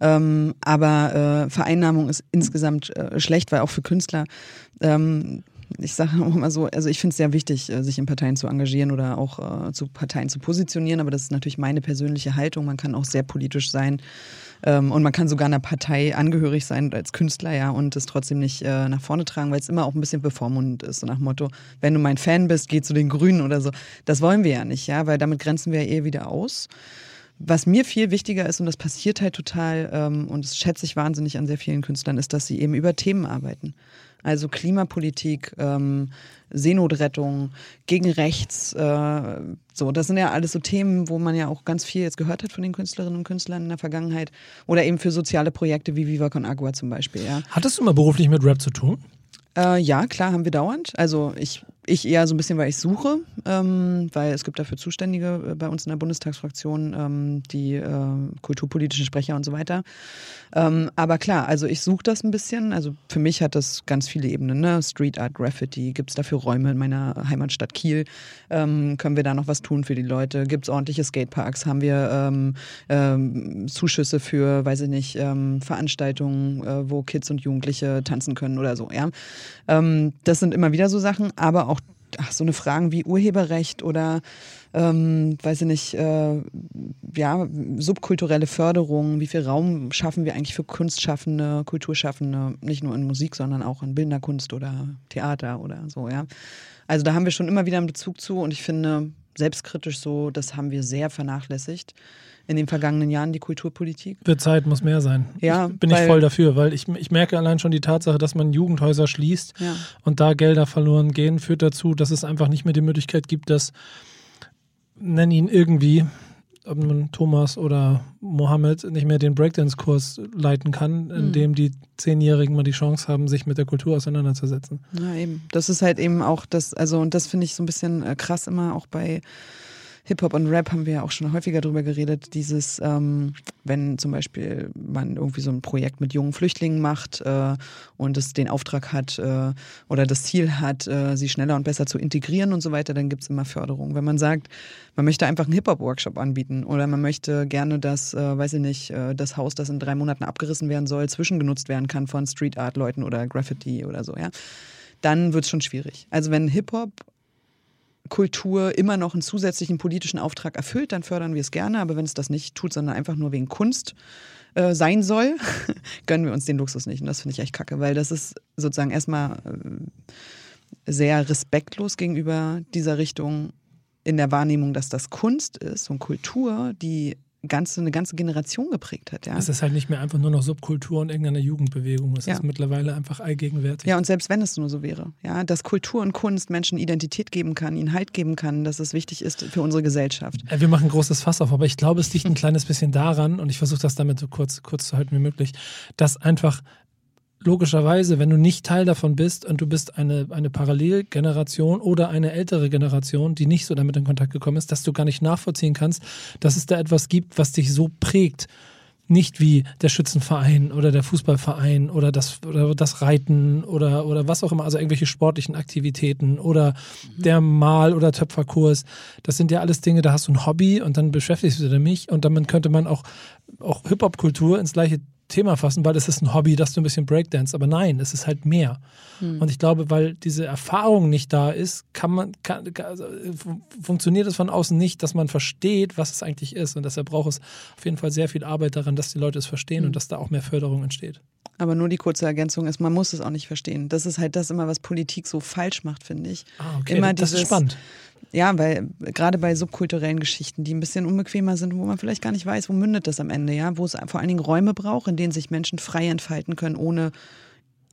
Ähm, aber äh, Vereinnahmung ist insgesamt äh, schlecht, weil auch für Künstler ähm, ich sage auch immer so, also ich finde es sehr wichtig, äh, sich in Parteien zu engagieren oder auch äh, zu Parteien zu positionieren, aber das ist natürlich meine persönliche Haltung. Man kann auch sehr politisch sein ähm, und man kann sogar einer Partei angehörig sein als Künstler, ja, und es trotzdem nicht äh, nach vorne tragen, weil es immer auch ein bisschen bevormundend ist, so nach Motto, wenn du mein Fan bist, geh zu den Grünen oder so. Das wollen wir ja nicht, ja, weil damit grenzen wir ja eher wieder aus. Was mir viel wichtiger ist, und das passiert halt total, ähm, und das schätze ich wahnsinnig an sehr vielen Künstlern, ist, dass sie eben über Themen arbeiten. Also Klimapolitik, ähm, Seenotrettung, gegen rechts, äh, so, das sind ja alles so Themen, wo man ja auch ganz viel jetzt gehört hat von den Künstlerinnen und Künstlern in der Vergangenheit. Oder eben für soziale Projekte wie Viva Con Agua zum Beispiel, ja. Hattest du mal beruflich mit Rap zu tun? Äh, ja, klar, haben wir dauernd. Also ich, ich eher so ein bisschen, weil ich suche, ähm, weil es gibt dafür Zuständige äh, bei uns in der Bundestagsfraktion, ähm, die äh, kulturpolitischen Sprecher und so weiter. Ähm, aber klar, also ich suche das ein bisschen. Also für mich hat das ganz viele Ebenen. Ne? Street Art, Graffiti, gibt es dafür Räume in meiner Heimatstadt Kiel? Ähm, können wir da noch was tun für die Leute? Gibt es ordentliche Skateparks? Haben wir ähm, ähm, Zuschüsse für, weiß ich nicht, Veranstaltungen, äh, wo Kids und Jugendliche tanzen können oder so, ja? Das sind immer wieder so Sachen, aber auch ach, so eine Fragen wie Urheberrecht oder ähm, weiß ich nicht, äh, ja, subkulturelle Förderung, wie viel Raum schaffen wir eigentlich für Kunstschaffende, Kulturschaffende, nicht nur in Musik, sondern auch in bildender Kunst oder Theater oder so, ja. Also da haben wir schon immer wieder einen Bezug zu und ich finde selbstkritisch so, das haben wir sehr vernachlässigt in den vergangenen Jahren die Kulturpolitik. Wird Zeit, muss mehr sein. Ja, ich bin ich voll dafür, weil ich, ich merke allein schon die Tatsache, dass man Jugendhäuser schließt ja. und da Gelder verloren gehen, führt dazu, dass es einfach nicht mehr die Möglichkeit gibt, dass, nenn ihn irgendwie, ob man Thomas oder Mohammed nicht mehr den Breakdance-Kurs leiten kann, in mhm. dem die Zehnjährigen mal die Chance haben, sich mit der Kultur auseinanderzusetzen. Ja, eben. Das ist halt eben auch das, also, und das finde ich so ein bisschen äh, krass immer auch bei Hip-Hop und Rap haben wir ja auch schon häufiger drüber geredet, dieses, ähm, wenn zum Beispiel man irgendwie so ein Projekt mit jungen Flüchtlingen macht äh, und es den Auftrag hat äh, oder das Ziel hat, äh, sie schneller und besser zu integrieren und so weiter, dann gibt es immer Förderung. Wenn man sagt, man möchte einfach einen Hip-Hop-Workshop anbieten oder man möchte gerne, dass, äh, weiß ich nicht, äh, das Haus, das in drei Monaten abgerissen werden soll, zwischengenutzt werden kann von Street-Art-Leuten oder Graffiti oder so, ja dann wird es schon schwierig. Also wenn Hip-Hop Kultur immer noch einen zusätzlichen politischen Auftrag erfüllt, dann fördern wir es gerne. Aber wenn es das nicht tut, sondern einfach nur wegen Kunst äh, sein soll, gönnen wir uns den Luxus nicht. Und das finde ich echt kacke, weil das ist sozusagen erstmal äh, sehr respektlos gegenüber dieser Richtung in der Wahrnehmung, dass das Kunst ist und Kultur, die ganze, eine ganze Generation geprägt hat. Ja. Es ist halt nicht mehr einfach nur noch Subkultur und irgendeine Jugendbewegung. Es ja. ist mittlerweile einfach allgegenwärtig. Ja, und selbst wenn es nur so wäre, ja, dass Kultur und Kunst Menschen Identität geben kann, ihnen Halt geben kann, dass es wichtig ist für unsere Gesellschaft. Wir machen ein großes Fass auf, aber ich glaube, es liegt ein kleines bisschen daran, und ich versuche das damit so kurz, kurz zu halten wie möglich, dass einfach logischerweise, wenn du nicht Teil davon bist und du bist eine, eine Parallelgeneration oder eine ältere Generation, die nicht so damit in Kontakt gekommen ist, dass du gar nicht nachvollziehen kannst, dass es da etwas gibt, was dich so prägt. Nicht wie der Schützenverein oder der Fußballverein oder das, oder das Reiten oder, oder was auch immer, also irgendwelche sportlichen Aktivitäten oder mhm. der Mal- oder Töpferkurs. Das sind ja alles Dinge, da hast du ein Hobby und dann beschäftigst du dich und damit könnte man auch, auch Hip-Hop-Kultur ins gleiche Thema fassen, weil es ist ein Hobby, dass du ein bisschen Breakdance, aber nein, es ist halt mehr. Hm. Und ich glaube, weil diese Erfahrung nicht da ist, kann man, kann, also, funktioniert es von außen nicht, dass man versteht, was es eigentlich ist. Und deshalb braucht es auf jeden Fall sehr viel Arbeit daran, dass die Leute es verstehen hm. und dass da auch mehr Förderung entsteht. Aber nur die kurze Ergänzung ist, man muss es auch nicht verstehen. Das ist halt das immer, was Politik so falsch macht, finde ich. Ah, okay. Immer das dieses, ist spannend. Ja, weil gerade bei subkulturellen Geschichten, die ein bisschen unbequemer sind, wo man vielleicht gar nicht weiß, wo mündet das am Ende, ja, wo es vor allen Dingen Räume braucht, in denen sich Menschen frei entfalten können, ohne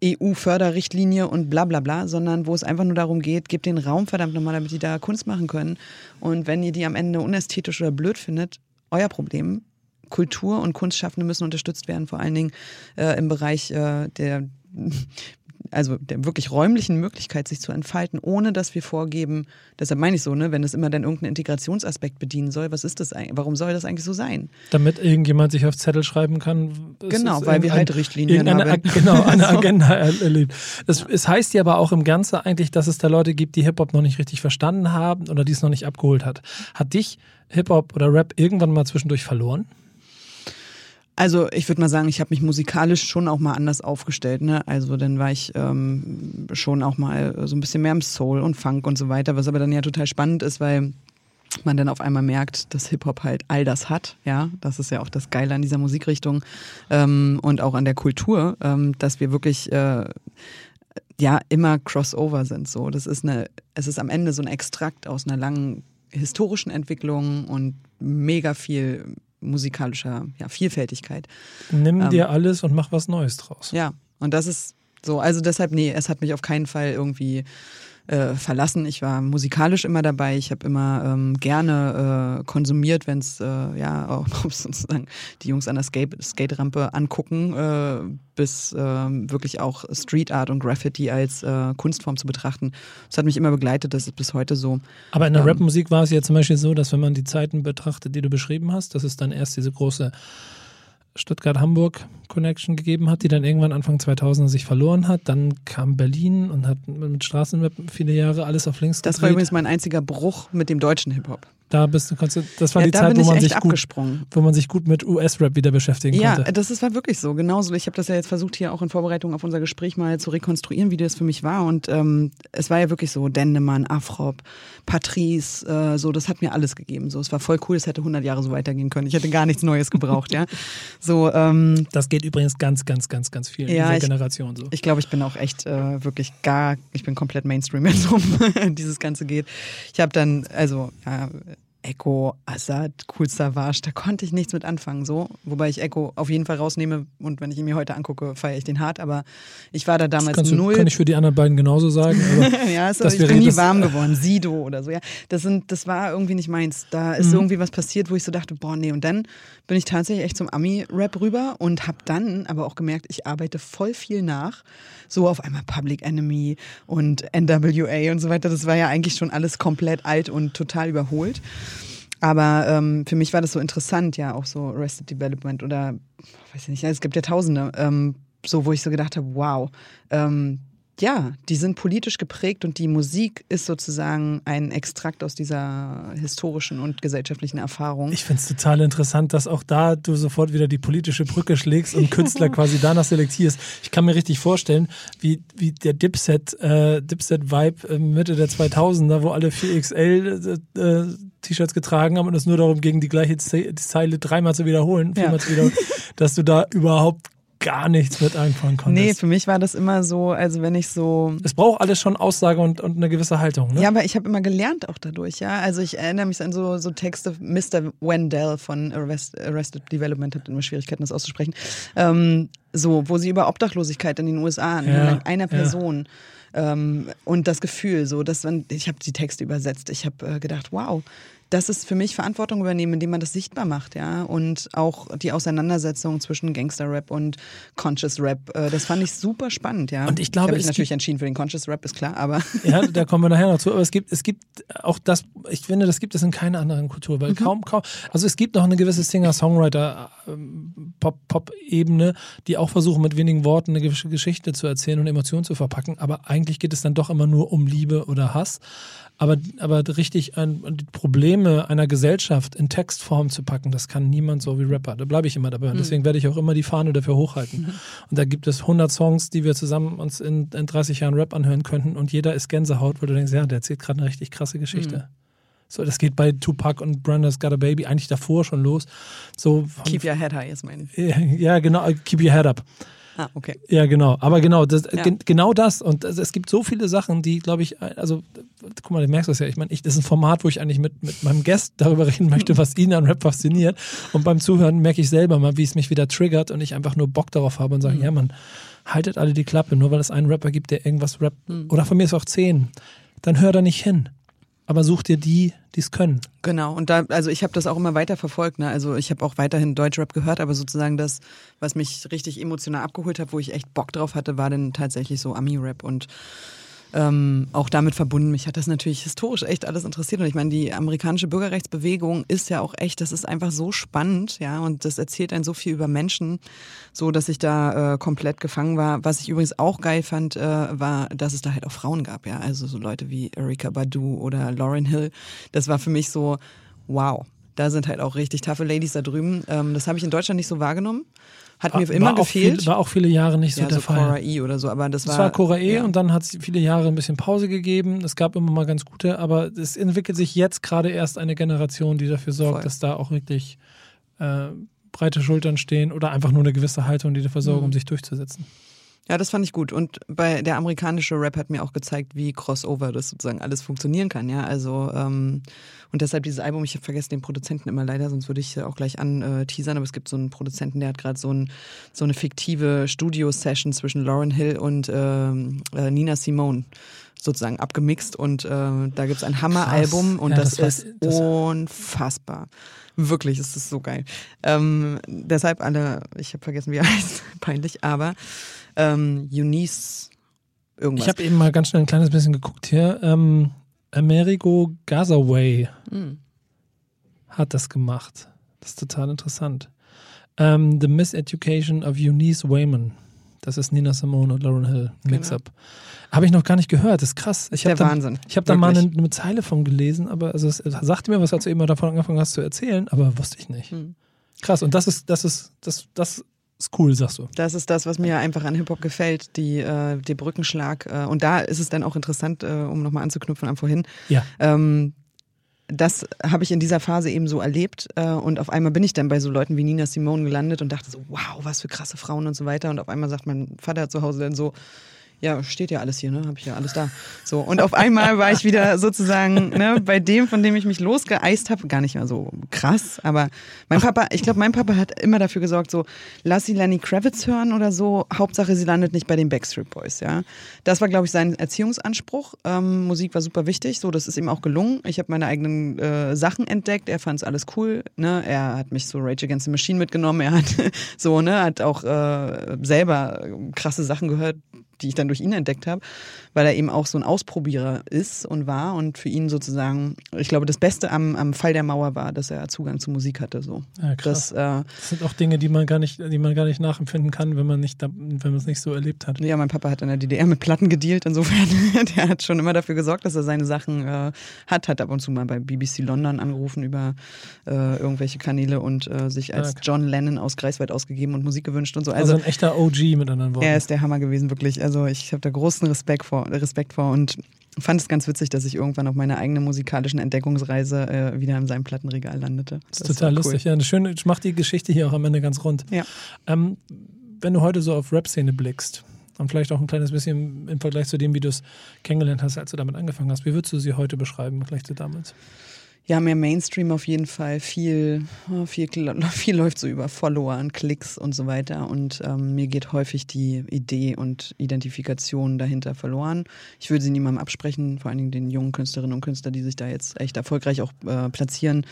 EU-Förderrichtlinie und bla bla bla, sondern wo es einfach nur darum geht, gebt den Raum verdammt nochmal, damit die da Kunst machen können. Und wenn ihr die am Ende unästhetisch oder blöd findet, euer Problem. Kultur und Kunstschaffende müssen unterstützt werden, vor allen Dingen äh, im Bereich äh, der also der wirklich räumlichen Möglichkeit, sich zu entfalten, ohne dass wir vorgeben, deshalb meine ich so, ne, wenn es immer dann irgendeinen Integrationsaspekt bedienen soll, was ist das eigentlich, warum soll das eigentlich so sein? Damit irgendjemand sich auf Zettel schreiben kann. Genau, weil wir halt Richtlinien haben. Genau, eine Agenda erlebt. Es, es heißt ja aber auch im Ganzen eigentlich, dass es da Leute gibt, die Hip-Hop noch nicht richtig verstanden haben oder die es noch nicht abgeholt hat. Hat dich Hip-Hop oder Rap irgendwann mal zwischendurch verloren? Also ich würde mal sagen, ich habe mich musikalisch schon auch mal anders aufgestellt. Ne? Also dann war ich ähm, schon auch mal so ein bisschen mehr im Soul und Funk und so weiter, was aber dann ja total spannend ist, weil man dann auf einmal merkt, dass Hip-Hop halt all das hat. Ja, das ist ja auch das Geile an dieser Musikrichtung ähm, und auch an der Kultur, ähm, dass wir wirklich äh, ja immer Crossover sind. So, das ist eine, es ist am Ende so ein Extrakt aus einer langen historischen Entwicklung und mega viel musikalischer ja, Vielfältigkeit. Nimm ähm, dir alles und mach was Neues draus. Ja, und das ist so, also deshalb, nee, es hat mich auf keinen Fall irgendwie äh, verlassen. Ich war musikalisch immer dabei. Ich habe immer ähm, gerne äh, konsumiert, wenn es äh, ja auch sozusagen die Jungs an der Skate-Rampe angucken, äh, bis ähm, wirklich auch Street Art und Graffiti als äh, Kunstform zu betrachten. Das hat mich immer begleitet. Das ist bis heute so. Aber in der ähm, Rapmusik war es ja zum Beispiel so, dass wenn man die Zeiten betrachtet, die du beschrieben hast, dass es dann erst diese große Stuttgart-Hamburg-Connection gegeben hat, die dann irgendwann Anfang 2000 sich verloren hat. Dann kam Berlin und hat mit Straßenweb viele Jahre alles auf links Das gedreht. war übrigens mein einziger Bruch mit dem deutschen Hip-Hop. Da bist du, konntest das war ja, die da Zeit, wo man, sich gut, wo man sich gut mit US-Rap wieder beschäftigen Ja, konnte. das ist, war wirklich so. Genauso. Ich habe das ja jetzt versucht, hier auch in Vorbereitung auf unser Gespräch mal zu rekonstruieren, wie das für mich war. Und ähm, es war ja wirklich so, Dendemann, Afrop, Patrice, äh, so, das hat mir alles gegeben. So, es war voll cool, es hätte 100 Jahre so weitergehen können. Ich hätte gar nichts Neues gebraucht, ja. So, ähm, Das geht übrigens ganz, ganz, ganz, ganz viel in Ja, dieser ich- Generation so. Ich glaube, ich bin auch echt äh, wirklich gar, ich bin komplett Mainstream, wenn es um dieses Ganze geht. Ich habe dann, also, ja, Echo, Assad, Cool Savage, da konnte ich nichts mit anfangen, so. Wobei ich Echo auf jeden Fall rausnehme und wenn ich ihn mir heute angucke, feiere ich den hart, aber ich war da damals du, null. kann ich für die anderen beiden genauso sagen. Ja, dass ich bin nie das- warm geworden. Sido oder so, ja. Das, sind, das war irgendwie nicht meins. Da ist Mhm. irgendwie was passiert, wo ich so dachte, boah, nee. Und dann bin ich tatsächlich echt zum Ami-Rap rüber und habe dann aber auch gemerkt, ich arbeite voll viel nach. So auf einmal Public Enemy und NWA und so weiter. Das war ja eigentlich schon alles komplett alt und total überholt. Aber ähm, für mich war das so interessant, ja, auch so Arrested Development oder, weiß ich nicht, es gibt ja Tausende, ähm, so wo ich so gedacht habe, wow, ähm, ja, die sind politisch geprägt und die Musik ist sozusagen ein Extrakt aus dieser historischen und gesellschaftlichen Erfahrung. Ich finde es total interessant, dass auch da du sofort wieder die politische Brücke schlägst und Künstler quasi danach selektierst. Ich kann mir richtig vorstellen, wie, wie der Dipset, äh, Dipset-Vibe äh, Mitte der 2000er, wo alle 4XL äh, äh, T-Shirts getragen haben und es nur darum ging, die gleiche Zeile dreimal zu wiederholen, Ja. viermal zu wiederholen, dass du da überhaupt gar nichts mit anfangen konntest. nee, für mich war das immer so, also wenn ich so es braucht alles schon Aussage und, und eine gewisse Haltung. Ne? Ja, aber ich habe immer gelernt auch dadurch, ja. Also ich erinnere mich an so, so Texte, Mr. Wendell von Arrest, Arrested Development hat immer Schwierigkeiten, das auszusprechen. Ähm, so, wo sie über Obdachlosigkeit in den USA anhand Ja, einer ja. Person ähm, und das Gefühl, so, dass man, ich habe die Texte übersetzt, ich habe äh, gedacht, wow. Das ist für mich Verantwortung übernehmen, indem man das sichtbar macht, ja. Und auch die Auseinandersetzung zwischen Gangster-Rap und Conscious-Rap, äh, das fand ich super spannend, ja. Und ich glaube, habe mich natürlich entschieden für den Conscious-Rap, ist klar, aber Ja, da kommen wir nachher noch zu. Aber es gibt, es gibt auch das, ich finde, das gibt es in keiner anderen Kultur, weil kaum, kaum, also es gibt noch eine gewisse Singer-Songwriter-Pop-Ebene, die auch versuchen, mit wenigen Worten eine gewisse Geschichte zu erzählen und Emotionen zu verpacken. Aber eigentlich geht es dann doch immer nur um Liebe oder Hass. Aber, aber richtig ein, die Probleme einer Gesellschaft in Textform zu packen, das kann niemand so wie Rapper. Da bleibe ich immer dabei. Und deswegen werde ich auch immer die Fahne dafür hochhalten. Und da gibt es 100 Songs, die wir zusammen uns in, in 30 Jahren Rap anhören könnten. Und jeder ist Gänsehaut, weil du denkst, ja, der erzählt gerade eine richtig krasse Geschichte. So, das geht bei Tupac und Brenda's Got a Baby eigentlich davor schon los. So von, keep your head high ist mein. ja, genau, keep your head up. Ah, okay. Ja, genau. Aber genau, das, Ja. gen, genau das. Und es, es gibt so viele Sachen, die, glaube ich, also, guck mal, du merkst das ja. Ich meine, ich, das ist ein Format, wo ich eigentlich mit, mit meinem Guest darüber reden möchte, was ihn an Rap fasziniert. Und beim Zuhören merke ich selber mal, wie es mich wieder triggert und ich einfach nur Bock darauf habe und sage, ja, man, haltet alle die Klappe, nur weil es einen Rapper gibt, der irgendwas rappt. Oder von mir ist auch zehn. Dann hör da nicht hin. Aber such dir die, die es können. Genau, und da, also ich habe das auch immer weiter verfolgt. Ne? Also ich habe auch weiterhin Deutschrap gehört, aber sozusagen das, was mich richtig emotional abgeholt hat, wo ich echt Bock drauf hatte, war dann tatsächlich so Ami-Rap und ähm, auch damit verbunden. Mich hat das natürlich historisch echt alles interessiert. Und ich meine, die amerikanische Bürgerrechtsbewegung ist ja auch echt, das ist einfach so spannend, ja, und das erzählt einen so viel über Menschen, so dass ich da äh, komplett gefangen war. Was ich übrigens auch geil fand, äh, war, dass es da halt auch Frauen gab, ja. Also so Leute wie Erika Badu oder Lauren Hill. Das war für mich so, wow. Da sind halt auch richtig taffe Ladies da drüben. Ähm, das habe ich in Deutschland nicht so wahrgenommen. Hat mir immer war auch gefehlt. Viel, war auch viele Jahre nicht so ja, der so Fall. Cora E oder so, aber das war. Es war Cora E ja. und dann hat es viele Jahre ein bisschen Pause gegeben. Es gab immer mal ganz gute, aber es entwickelt sich jetzt gerade erst eine Generation, die dafür sorgt, Voll. dass da auch wirklich äh, breite Schultern stehen oder einfach nur eine gewisse Haltung, die dafür sorgen, Mhm. um sich durchzusetzen. Ja, das fand ich gut. Und bei der amerikanische Rap hat mir auch gezeigt, wie Crossover das sozusagen alles funktionieren kann. Ja, also ähm, und deshalb dieses Album. Ich habe vergessen den Produzenten immer leider, sonst würde ich auch gleich anteasern. Aber es gibt so einen Produzenten, der hat gerade so, ein, so eine fiktive Studio-Session zwischen Lauren Hill und ähm, äh, Nina Simone sozusagen abgemixt und äh, da gibt's ein Hammer-Album und Ja, das, das ist das- unfassbar. Wirklich, es ist so geil. Ähm, deshalb alle, ich habe vergessen, wie er heißt, peinlich, aber ähm, Eunice irgendwas. Ich habe eben mal ganz schnell ein kleines bisschen geguckt hier. Ähm, Amerigo Gazaway Hm. hat das gemacht. Das ist total interessant. Ähm, The Miseducation of Eunice Wayman. Das ist Nina Simone und Lauren Hill Mix-Up. Genau. Habe ich noch gar nicht gehört, das ist krass. Ich Der da, Wahnsinn. Ich habe da mal eine, eine, Zeile von gelesen, aber also es, sagte mir was, als du eben davon angefangen hast zu erzählen, aber wusste ich nicht. Hm. Krass, und das ist, das ist, das, das ist cool, sagst du. Das ist das, was mir einfach an Hip-Hop gefällt, die, äh, der Brückenschlag. Äh, und da ist es dann auch interessant, äh, um nochmal anzuknüpfen an vorhin. Ja. Ähm, das habe ich in dieser Phase eben so erlebt. Äh, und auf einmal bin ich dann bei so Leuten wie Nina Simone gelandet und dachte so, wow, was für krasse Frauen und so weiter. Und auf einmal sagt mein Vater zu Hause dann so, ja, steht ja alles hier, ne? Habe ich ja alles da. So, und auf einmal war ich wieder sozusagen ne, bei dem, von dem ich mich losgeeist habe, gar nicht mehr so krass, aber mein Papa, ich glaube, mein Papa hat immer dafür gesorgt, so, lass sie Lenny Kravitz hören oder so, Hauptsache sie landet nicht bei den Backstreet Boys, ja. Das war, glaube ich, sein Erziehungsanspruch. Ähm, Musik war super wichtig, so, das ist ihm auch gelungen. Ich habe meine eigenen äh, Sachen entdeckt, er fand es alles cool, ne? Er hat mich so Rage Against the Machine mitgenommen, er hat so, ne, hat auch äh, selber krasse Sachen gehört, die ich dann durch ihn entdeckt habe, weil er eben auch so ein Ausprobierer ist und war und für ihn sozusagen, ich glaube, das Beste am, am Fall der Mauer war, dass er Zugang zu Musik hatte. So. Ja, krass. Das, äh, das sind auch Dinge, die man gar nicht, die man gar nicht nachempfinden kann, wenn man nicht, wenn man es nicht so erlebt hat. Ja, mein Papa hat in der DDR mit Platten gedealt, insofern, der hat schon immer dafür gesorgt, dass er seine Sachen äh, hat, hat ab und zu mal bei BBC London angerufen über äh, irgendwelche Kanäle und äh, sich als John Lennon aus Greifswald ausgegeben und Musik gewünscht und so. Also, also ein echter OG mit anderen Worten. Er ist der Hammer gewesen, wirklich. Also ich habe da großen Respekt vor, Respekt vor und fand es ganz witzig, dass ich irgendwann auf meiner eigenen musikalischen Entdeckungsreise äh, wieder in seinem Plattenregal landete. Das, das ist total lustig. Cool. Ja, eine schöne, macht die Geschichte hier auch am Ende ganz rund. Ja. Ähm, wenn du heute so auf Rap-Szene blickst und vielleicht auch ein kleines bisschen im Vergleich zu dem, wie du es kennengelernt hast, als du damit angefangen hast, wie würdest du sie heute beschreiben, vielleicht zu damals? Ja, mehr Mainstream auf jeden Fall. Viel, viel, viel läuft so über Follower und Klicks und so weiter. Und ähm, mir geht häufig die Idee und Identifikation dahinter verloren. Ich würde sie niemandem absprechen, vor allen Dingen den jungen Künstlerinnen und Künstlern, die sich da jetzt echt erfolgreich auch äh, platzieren.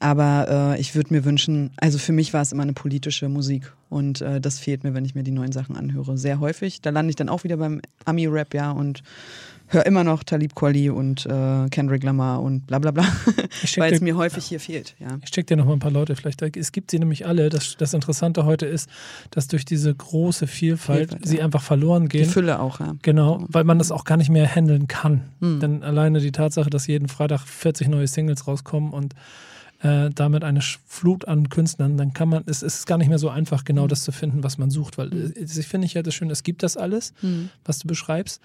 Aber äh, ich würde mir wünschen, also für mich war es immer eine politische Musik und äh, das fehlt mir, wenn ich mir die neuen Sachen anhöre. Sehr häufig. Da lande ich dann auch wieder beim Ami-Rap, ja, und höre immer noch Talib Kweli und äh, Kendrick Lamar und bla bla bla, weil es mir häufig hier fehlt. Ja. Ich schicke dir noch mal ein paar Leute vielleicht. Es gibt sie nämlich alle. Das, das Interessante heute ist, dass durch diese große Vielfalt, Vielfalt sie ja. einfach verloren gehen. Die Fülle auch, ja. Genau, weil man das auch gar nicht mehr handeln kann. Hm. Denn alleine die Tatsache, dass jeden Freitag 40 neue Singles rauskommen und äh, damit eine Flut an Künstlern, dann kann man, es ist gar nicht mehr so einfach, genau hm. das zu finden, was man sucht. Weil hm. äh, ich finde ich ja das schön, es gibt das alles, hm. was du beschreibst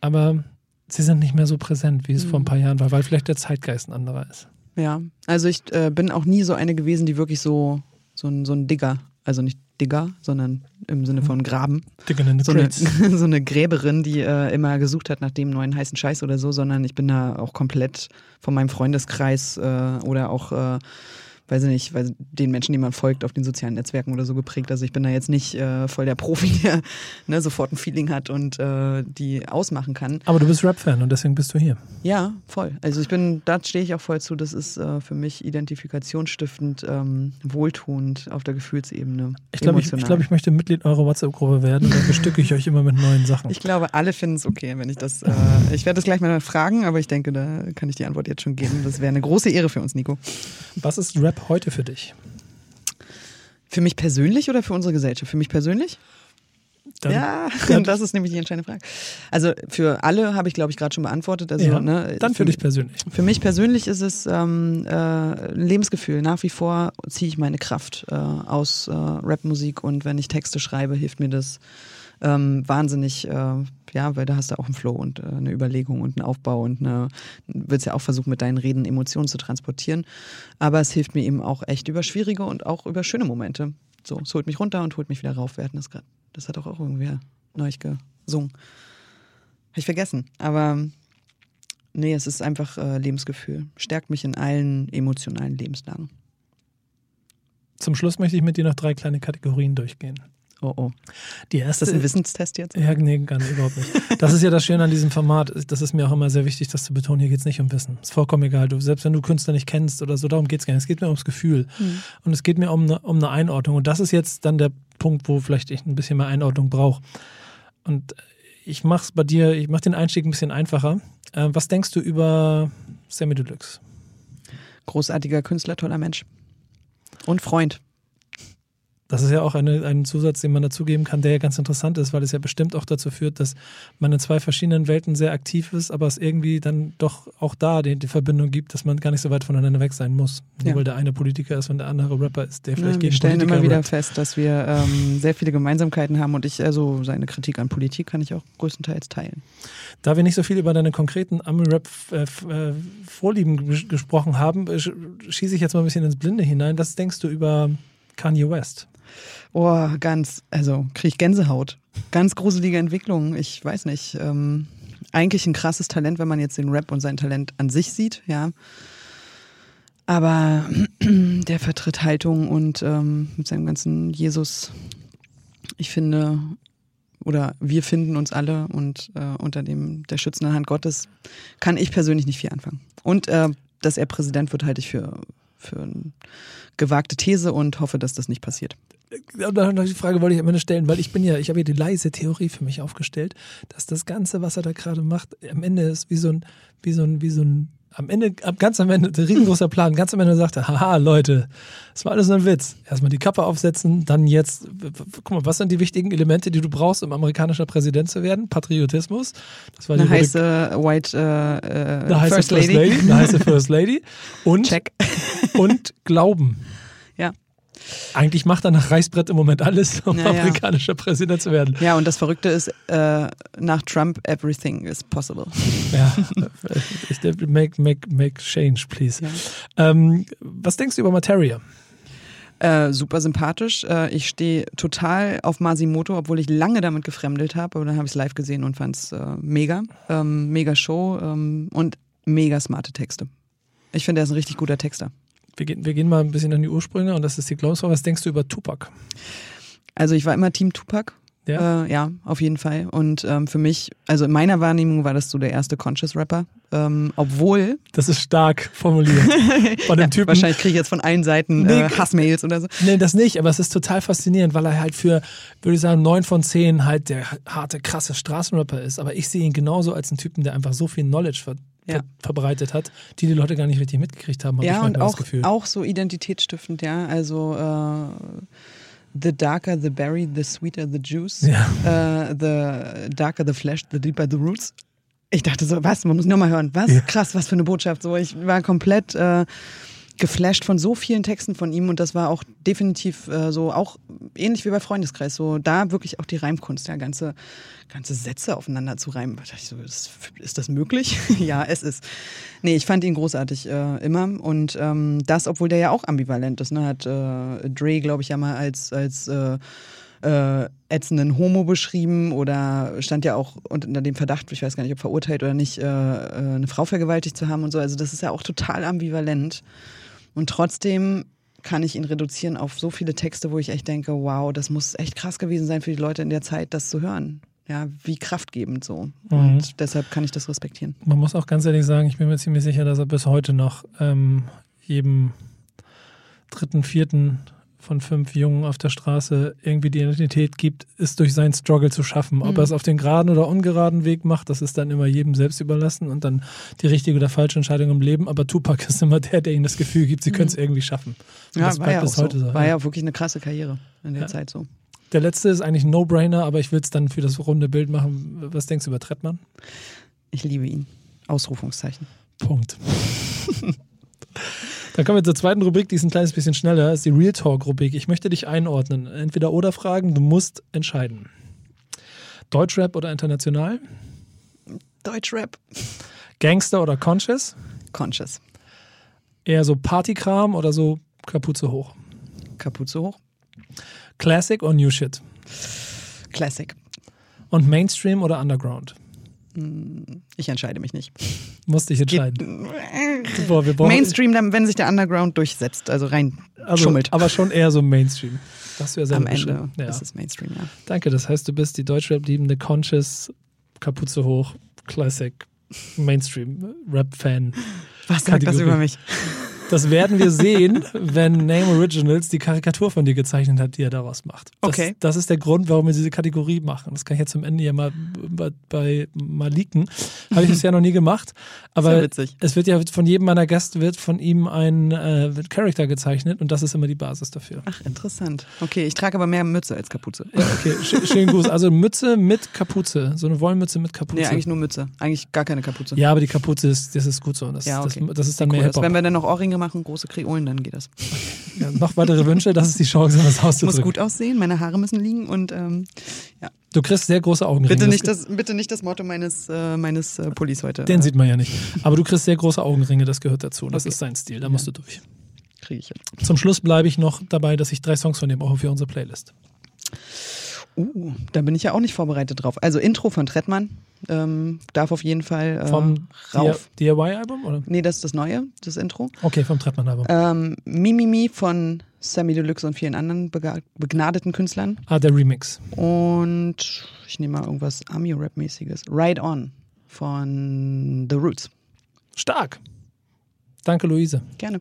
aber sie sind nicht mehr so präsent, wie es mhm. vor ein paar Jahren war, weil vielleicht der Zeitgeist ein anderer ist. Ja, also ich äh, bin auch nie so eine gewesen, die wirklich so, so, ein, so ein Digger, also nicht Digger, sondern im Sinne von Graben. Digger in the so, eine, so eine Gräberin, die äh, immer gesucht hat nach dem neuen heißen Scheiß oder so, sondern ich bin da auch komplett von meinem Freundeskreis äh, oder auch äh, weiß ich nicht, weil den Menschen, die man folgt, auf den sozialen Netzwerken oder so geprägt. Also ich bin da jetzt nicht äh, voll der Profi, der ne, sofort ein Feeling hat und äh, die ausmachen kann. Aber du bist Rap-Fan und deswegen bist du hier. Ja, voll. Also ich bin, da stehe ich auch voll zu. Das ist äh, für mich identifikationsstiftend, ähm, wohltuend auf der Gefühlsebene. Ich glaube, ich, ich, glaub, ich möchte Mitglied eurer WhatsApp-Gruppe werden und dann bestücke ich euch immer mit neuen Sachen. Ich glaube, alle finden es okay, wenn ich das. Äh, ich werde das gleich mal fragen, aber ich denke, da kann ich die Antwort jetzt schon geben. Das wäre eine große Ehre für uns, Nico. Was ist Rap heute für dich? Für mich persönlich oder für unsere Gesellschaft? Für mich persönlich? Dann, ja, dann, das ist nämlich die entscheidende Frage. Also für alle habe ich, glaube ich, gerade schon beantwortet. Also, ja, ne, dann für, für, dich persönlich. Für mich persönlich ist es ähm, äh, ein Lebensgefühl. Nach wie vor ziehe ich meine Kraft äh, aus äh, Rapmusik und wenn ich Texte schreibe, hilft mir das ähm, wahnsinnig, äh, ja, weil da hast du auch einen Flow und äh, eine Überlegung und einen Aufbau und eine, willst ja auch versuchen, mit deinen Reden Emotionen zu transportieren. Aber es hilft mir eben auch echt über schwierige und auch über schöne Momente. So, es holt mich runter und holt mich wieder rauf. Wir hatten das gerade. Das hat auch, auch irgendwer neu gesungen. Habe ich vergessen. Aber nee, es ist einfach äh, Lebensgefühl. Stärkt mich in allen emotionalen Lebenslagen. Zum Schluss möchte ich mit dir noch drei kleine Kategorien durchgehen. Oh oh. Die erste, ist das ein Wissenstest jetzt? Ja, nee, gar nicht, überhaupt nicht. Das ist ja das Schöne an diesem Format. Das ist mir auch immer sehr wichtig, das zu betonen. Hier geht es nicht um Wissen. Ist vollkommen egal. Du, selbst wenn du Künstler nicht kennst oder so, darum geht es gar nicht. Es geht mir ums Gefühl. Mhm. Und es geht mir um eine, um eine Einordnung. Und das ist jetzt dann der Punkt, wo vielleicht ich ein bisschen mehr Einordnung brauche. Und ich mache es bei dir, ich mache den Einstieg ein bisschen einfacher. Äh, was denkst du über Sammy Deluxe? Großartiger Künstler, toller Mensch. Und Freund. Das ist ja auch eine, ein Zusatz, den man dazugeben kann, der ja ganz interessant ist, weil es ja bestimmt auch dazu führt, dass man in zwei verschiedenen Welten sehr aktiv ist, aber es irgendwie dann doch auch da die, die Verbindung gibt, dass man gar nicht so weit voneinander weg sein muss. Nur Ja. weil der eine Politiker ist und der andere Rapper ist, der vielleicht Ja, wir gegen stellen Politiker immer wieder rappt. fest, dass wir ähm, sehr viele Gemeinsamkeiten haben und ich, also seine Kritik an Politik kann ich auch größtenteils teilen. Da wir nicht so viel über deine konkreten Ami-Rap-Vorlieben ges- gesprochen haben, äh, sch- schieße ich jetzt mal ein bisschen ins Blinde hinein. Was denkst du über Kanye West? Oh, ganz, also kriege ich Gänsehaut. Ganz gruselige Entwicklung. Ich weiß nicht. Ähm, eigentlich ein krasses Talent, wenn man jetzt den Rap und sein Talent an sich sieht, ja. Aber der vertritt Haltung und ähm, mit seinem ganzen Jesus, ich finde, oder wir finden uns alle und äh, unter dem der schützenden Hand Gottes kann ich persönlich nicht viel anfangen. Und äh, dass er Präsident wird, halte ich für, für eine gewagte These und hoffe, dass das nicht passiert. Die Frage wollte ich am Ende stellen, weil ich bin ja, ich habe ja die leise Theorie für mich aufgestellt, dass das Ganze, was er da gerade macht, am Ende ist wie so ein, wie so ein, wie so ein, am Ende, ganz am Ende, ein riesengroßer Plan, ganz am Ende sagt er, haha, Leute, das war alles nur ein Witz. Erstmal die Kappe aufsetzen, dann jetzt, guck mal, was sind die wichtigen Elemente, die du brauchst, um amerikanischer Präsident zu werden? Patriotismus. Das war die Eine rote- heiße White äh, äh, eine heiße First Lady. eine heiße First Lady. Und, Check. und Glauben. Eigentlich macht er nach Reißbrett im Moment alles, um Ja, ja. amerikanischer Präsident zu werden. Ja, und das Verrückte ist, äh, nach Trump, everything is possible. Ja, ich, make, make, make change, please. Ja. Ähm, was denkst du über Materia? Äh, super sympathisch. Äh, ich stehe total auf Masimoto, obwohl ich lange damit gefremdelt habe. Aber dann habe ich es live gesehen und fand es äh, mega. Ähm, mega Show ähm, und mega smarte Texte. Ich finde, er ist ein richtig guter Texter. Wir gehen, wir gehen mal ein bisschen an die Ursprünge und das ist die Glaubensfrage. Was denkst du über Tupac? Also ich war immer Team Tupac. Ja? Äh, ja, auf jeden Fall. Und ähm, für mich, also in meiner Wahrnehmung war das so der erste Conscious Rapper. Ähm, obwohl, Das ist stark formuliert. Von dem Typen. wahrscheinlich kriege ich jetzt von allen Seiten Nee, äh, Hassmails oder so. Nee, das nicht, aber es ist total faszinierend, weil er halt für, würde ich sagen, neun von zehn halt der harte, krasse Straßenrapper ist. Aber ich sehe ihn genauso als einen Typen, der einfach so viel Knowledge ver Ja. ver verbreitet hat, die die Leute gar nicht richtig mitgekriegt haben, habe ich Ja, und manchmal das auch, Gefühl. auch so identitätsstiftend, ja. Also äh, the darker the berry, the sweeter the juice. Ja. Äh, the darker the flesh, the deeper the roots. Ich dachte so, was? Man muss nur mal hören. Was? Ja. Krass, was für eine Botschaft. So, ich war komplett äh, geflasht von so vielen Texten von ihm und das war auch definitiv äh, so, auch ähnlich wie bei Freundeskreis, so da wirklich auch die Reimkunst, ja, ganze, ganze Sätze aufeinander zu reimen. Da ich so, ist, ist das möglich? ja, es ist. Nee, ich fand ihn großartig äh, immer und ähm, das, obwohl der ja auch ambivalent ist, ne, hat äh, Dre, glaube ich, ja mal als, als äh, äh, ätzenden Homo beschrieben oder stand ja auch unter dem Verdacht, ich weiß gar nicht, ob verurteilt oder nicht, äh, äh, eine Frau vergewaltigt zu haben und so. Also das ist ja auch total ambivalent. Und trotzdem kann ich ihn reduzieren auf so viele Texte, wo ich echt denke, wow, das muss echt krass gewesen sein für die Leute in der Zeit, das zu hören. Ja, wie kraftgebend so. Mhm. Und deshalb kann ich das respektieren. Man muss auch ganz ehrlich sagen, ich bin mir ziemlich sicher, dass er bis heute noch ähm, jedem dritten, vierten von fünf Jungen auf der Straße irgendwie die Identität gibt, ist durch seinen Struggle zu schaffen. Ob Mhm. er es auf den geraden oder ungeraden Weg macht, das ist dann immer jedem selbst überlassen und dann die richtige oder falsche Entscheidung im Leben. Aber Tupac ist immer der, der ihnen das Gefühl gibt, sie können es irgendwie schaffen. Und Ja, das war ja bis so. heute so. War ja. ja auch wirklich eine krasse Karriere in der Ja. Zeit so. Der letzte ist eigentlich ein No-Brainer, aber ich will es dann für das runde Bild machen. Was denkst du über Trettmann? Ich liebe ihn. Ausrufungszeichen. Punkt. Dann kommen wir zur zweiten Rubrik, die ist ein kleines bisschen schneller. Das ist die Real Talk-Rubrik. Ich möchte dich einordnen. Entweder oder Fragen, du musst entscheiden. Deutschrap oder international? Deutschrap. Gangster oder Conscious? Conscious. Eher so Partykram oder so Kapuze hoch? Kapuze hoch. Classic oder New Shit? Classic. Und Mainstream oder Underground? Ich entscheide mich nicht. Musste ich Geht- entscheiden. Boah, wir Mainstream, dann, wenn sich der Underground durchsetzt, also rein also, schummelt. Aber schon eher so Mainstream. Das ja selber Am Ende beschrieben. Ja. ist es Mainstream, ja. Danke, das heißt, du bist die Deutschrap-liebende Conscious, Kapuze hoch, Classic, Mainstream, Rap-Fan. Was sagt das über mich? Das werden wir sehen, wenn Name Originals die Karikatur von dir gezeichnet hat, die er daraus macht. Das, Okay. Das ist der Grund, warum wir diese Kategorie machen. Das kann ich jetzt zum Ende ja mal, bei, bei, mal leaken. Habe ich bisher noch nie gemacht. Aber Sehr witzig. es wird ja von jedem meiner Gäste wird von ihm ein äh, Charakter gezeichnet und das ist immer die Basis dafür. Ach, interessant. Okay, ich trage aber mehr Mütze als Kapuze. Ja, okay, sch schönen Gruß. Also Mütze mit Kapuze, so eine Wollmütze mit Kapuze. Nee, eigentlich nur Mütze. Eigentlich gar keine Kapuze. ja, aber die Kapuze ist, das ist gut so. Das, Ja, okay. das, das ist dann Cool mehr. Hip-Hop. Wenn wir dann noch Ohrringe machen, große Kreolen, dann geht das. Ja, noch weitere Wünsche, das ist die Chance, das Ich muss gut aussehen, meine Haare müssen liegen und ähm, Du kriegst sehr große Augenringe. bitte nicht das, bitte nicht das Motto meines, äh, meines äh, Pullis heute. Den sieht man ja nicht. Aber du kriegst sehr große Augenringe, das gehört dazu. Das Okay. ist sein Stil, da musst du durch. kriege ich hin. Zum Schluss bleibe ich noch dabei, dass ich drei Songs von dir brauche für unsere Playlist. Uh, da bin ich ja auch nicht vorbereitet drauf. Also Intro von Trettmann ähm, darf auf jeden Fall äh, Vom rauf. DIY-Album? oder? Nee, das ist das Neue, das Intro. Okay, vom Trettmann-Album. Ähm, Mimimi von Sammy Deluxe und vielen anderen begnadeten Künstlern. Ah, der Remix. Und ich nehme mal irgendwas Ami-Rap-mäßiges. Ride On von The Roots. Stark. Danke, Luise. Gerne.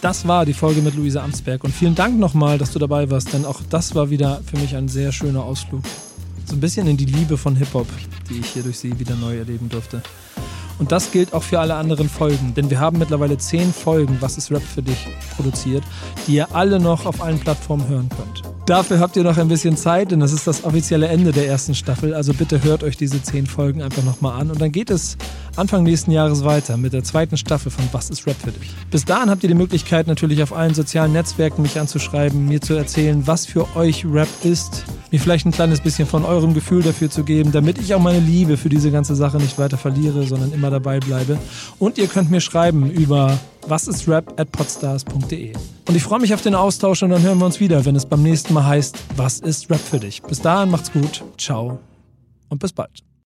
Das war die Folge mit Luise Amsberg. Und vielen Dank nochmal, dass du dabei warst, denn auch das war wieder für mich ein sehr schöner Ausflug. So ein bisschen in die Liebe von Hip-Hop, die ich hier durch sie wieder neu erleben durfte. Und das gilt auch für alle anderen Folgen, denn wir haben mittlerweile zehn Folgen, was ist Rap für dich, produziert, die ihr alle noch auf allen Plattformen hören könnt. Dafür habt ihr noch ein bisschen Zeit, denn das ist das offizielle Ende der ersten Staffel. Also bitte hört euch diese zehn Folgen einfach nochmal an. Und dann geht es Anfang nächsten Jahres weiter mit der zweiten Staffel von Was ist Rap für dich? Bis dahin habt ihr die Möglichkeit, natürlich auf allen sozialen Netzwerken mich anzuschreiben, mir zu erzählen, was für euch Rap ist, mir vielleicht ein kleines bisschen von eurem Gefühl dafür zu geben, damit ich auch meine Liebe für diese ganze Sache nicht weiter verliere, sondern immer dabei bleibe. Und ihr könnt mir schreiben über wasisrap@podstars.de. Und ich freue mich auf den Austausch und dann hören wir uns wieder, wenn es beim nächsten Mal heißt, was ist Rap für dich? Bis dahin macht's gut, ciao und bis bald.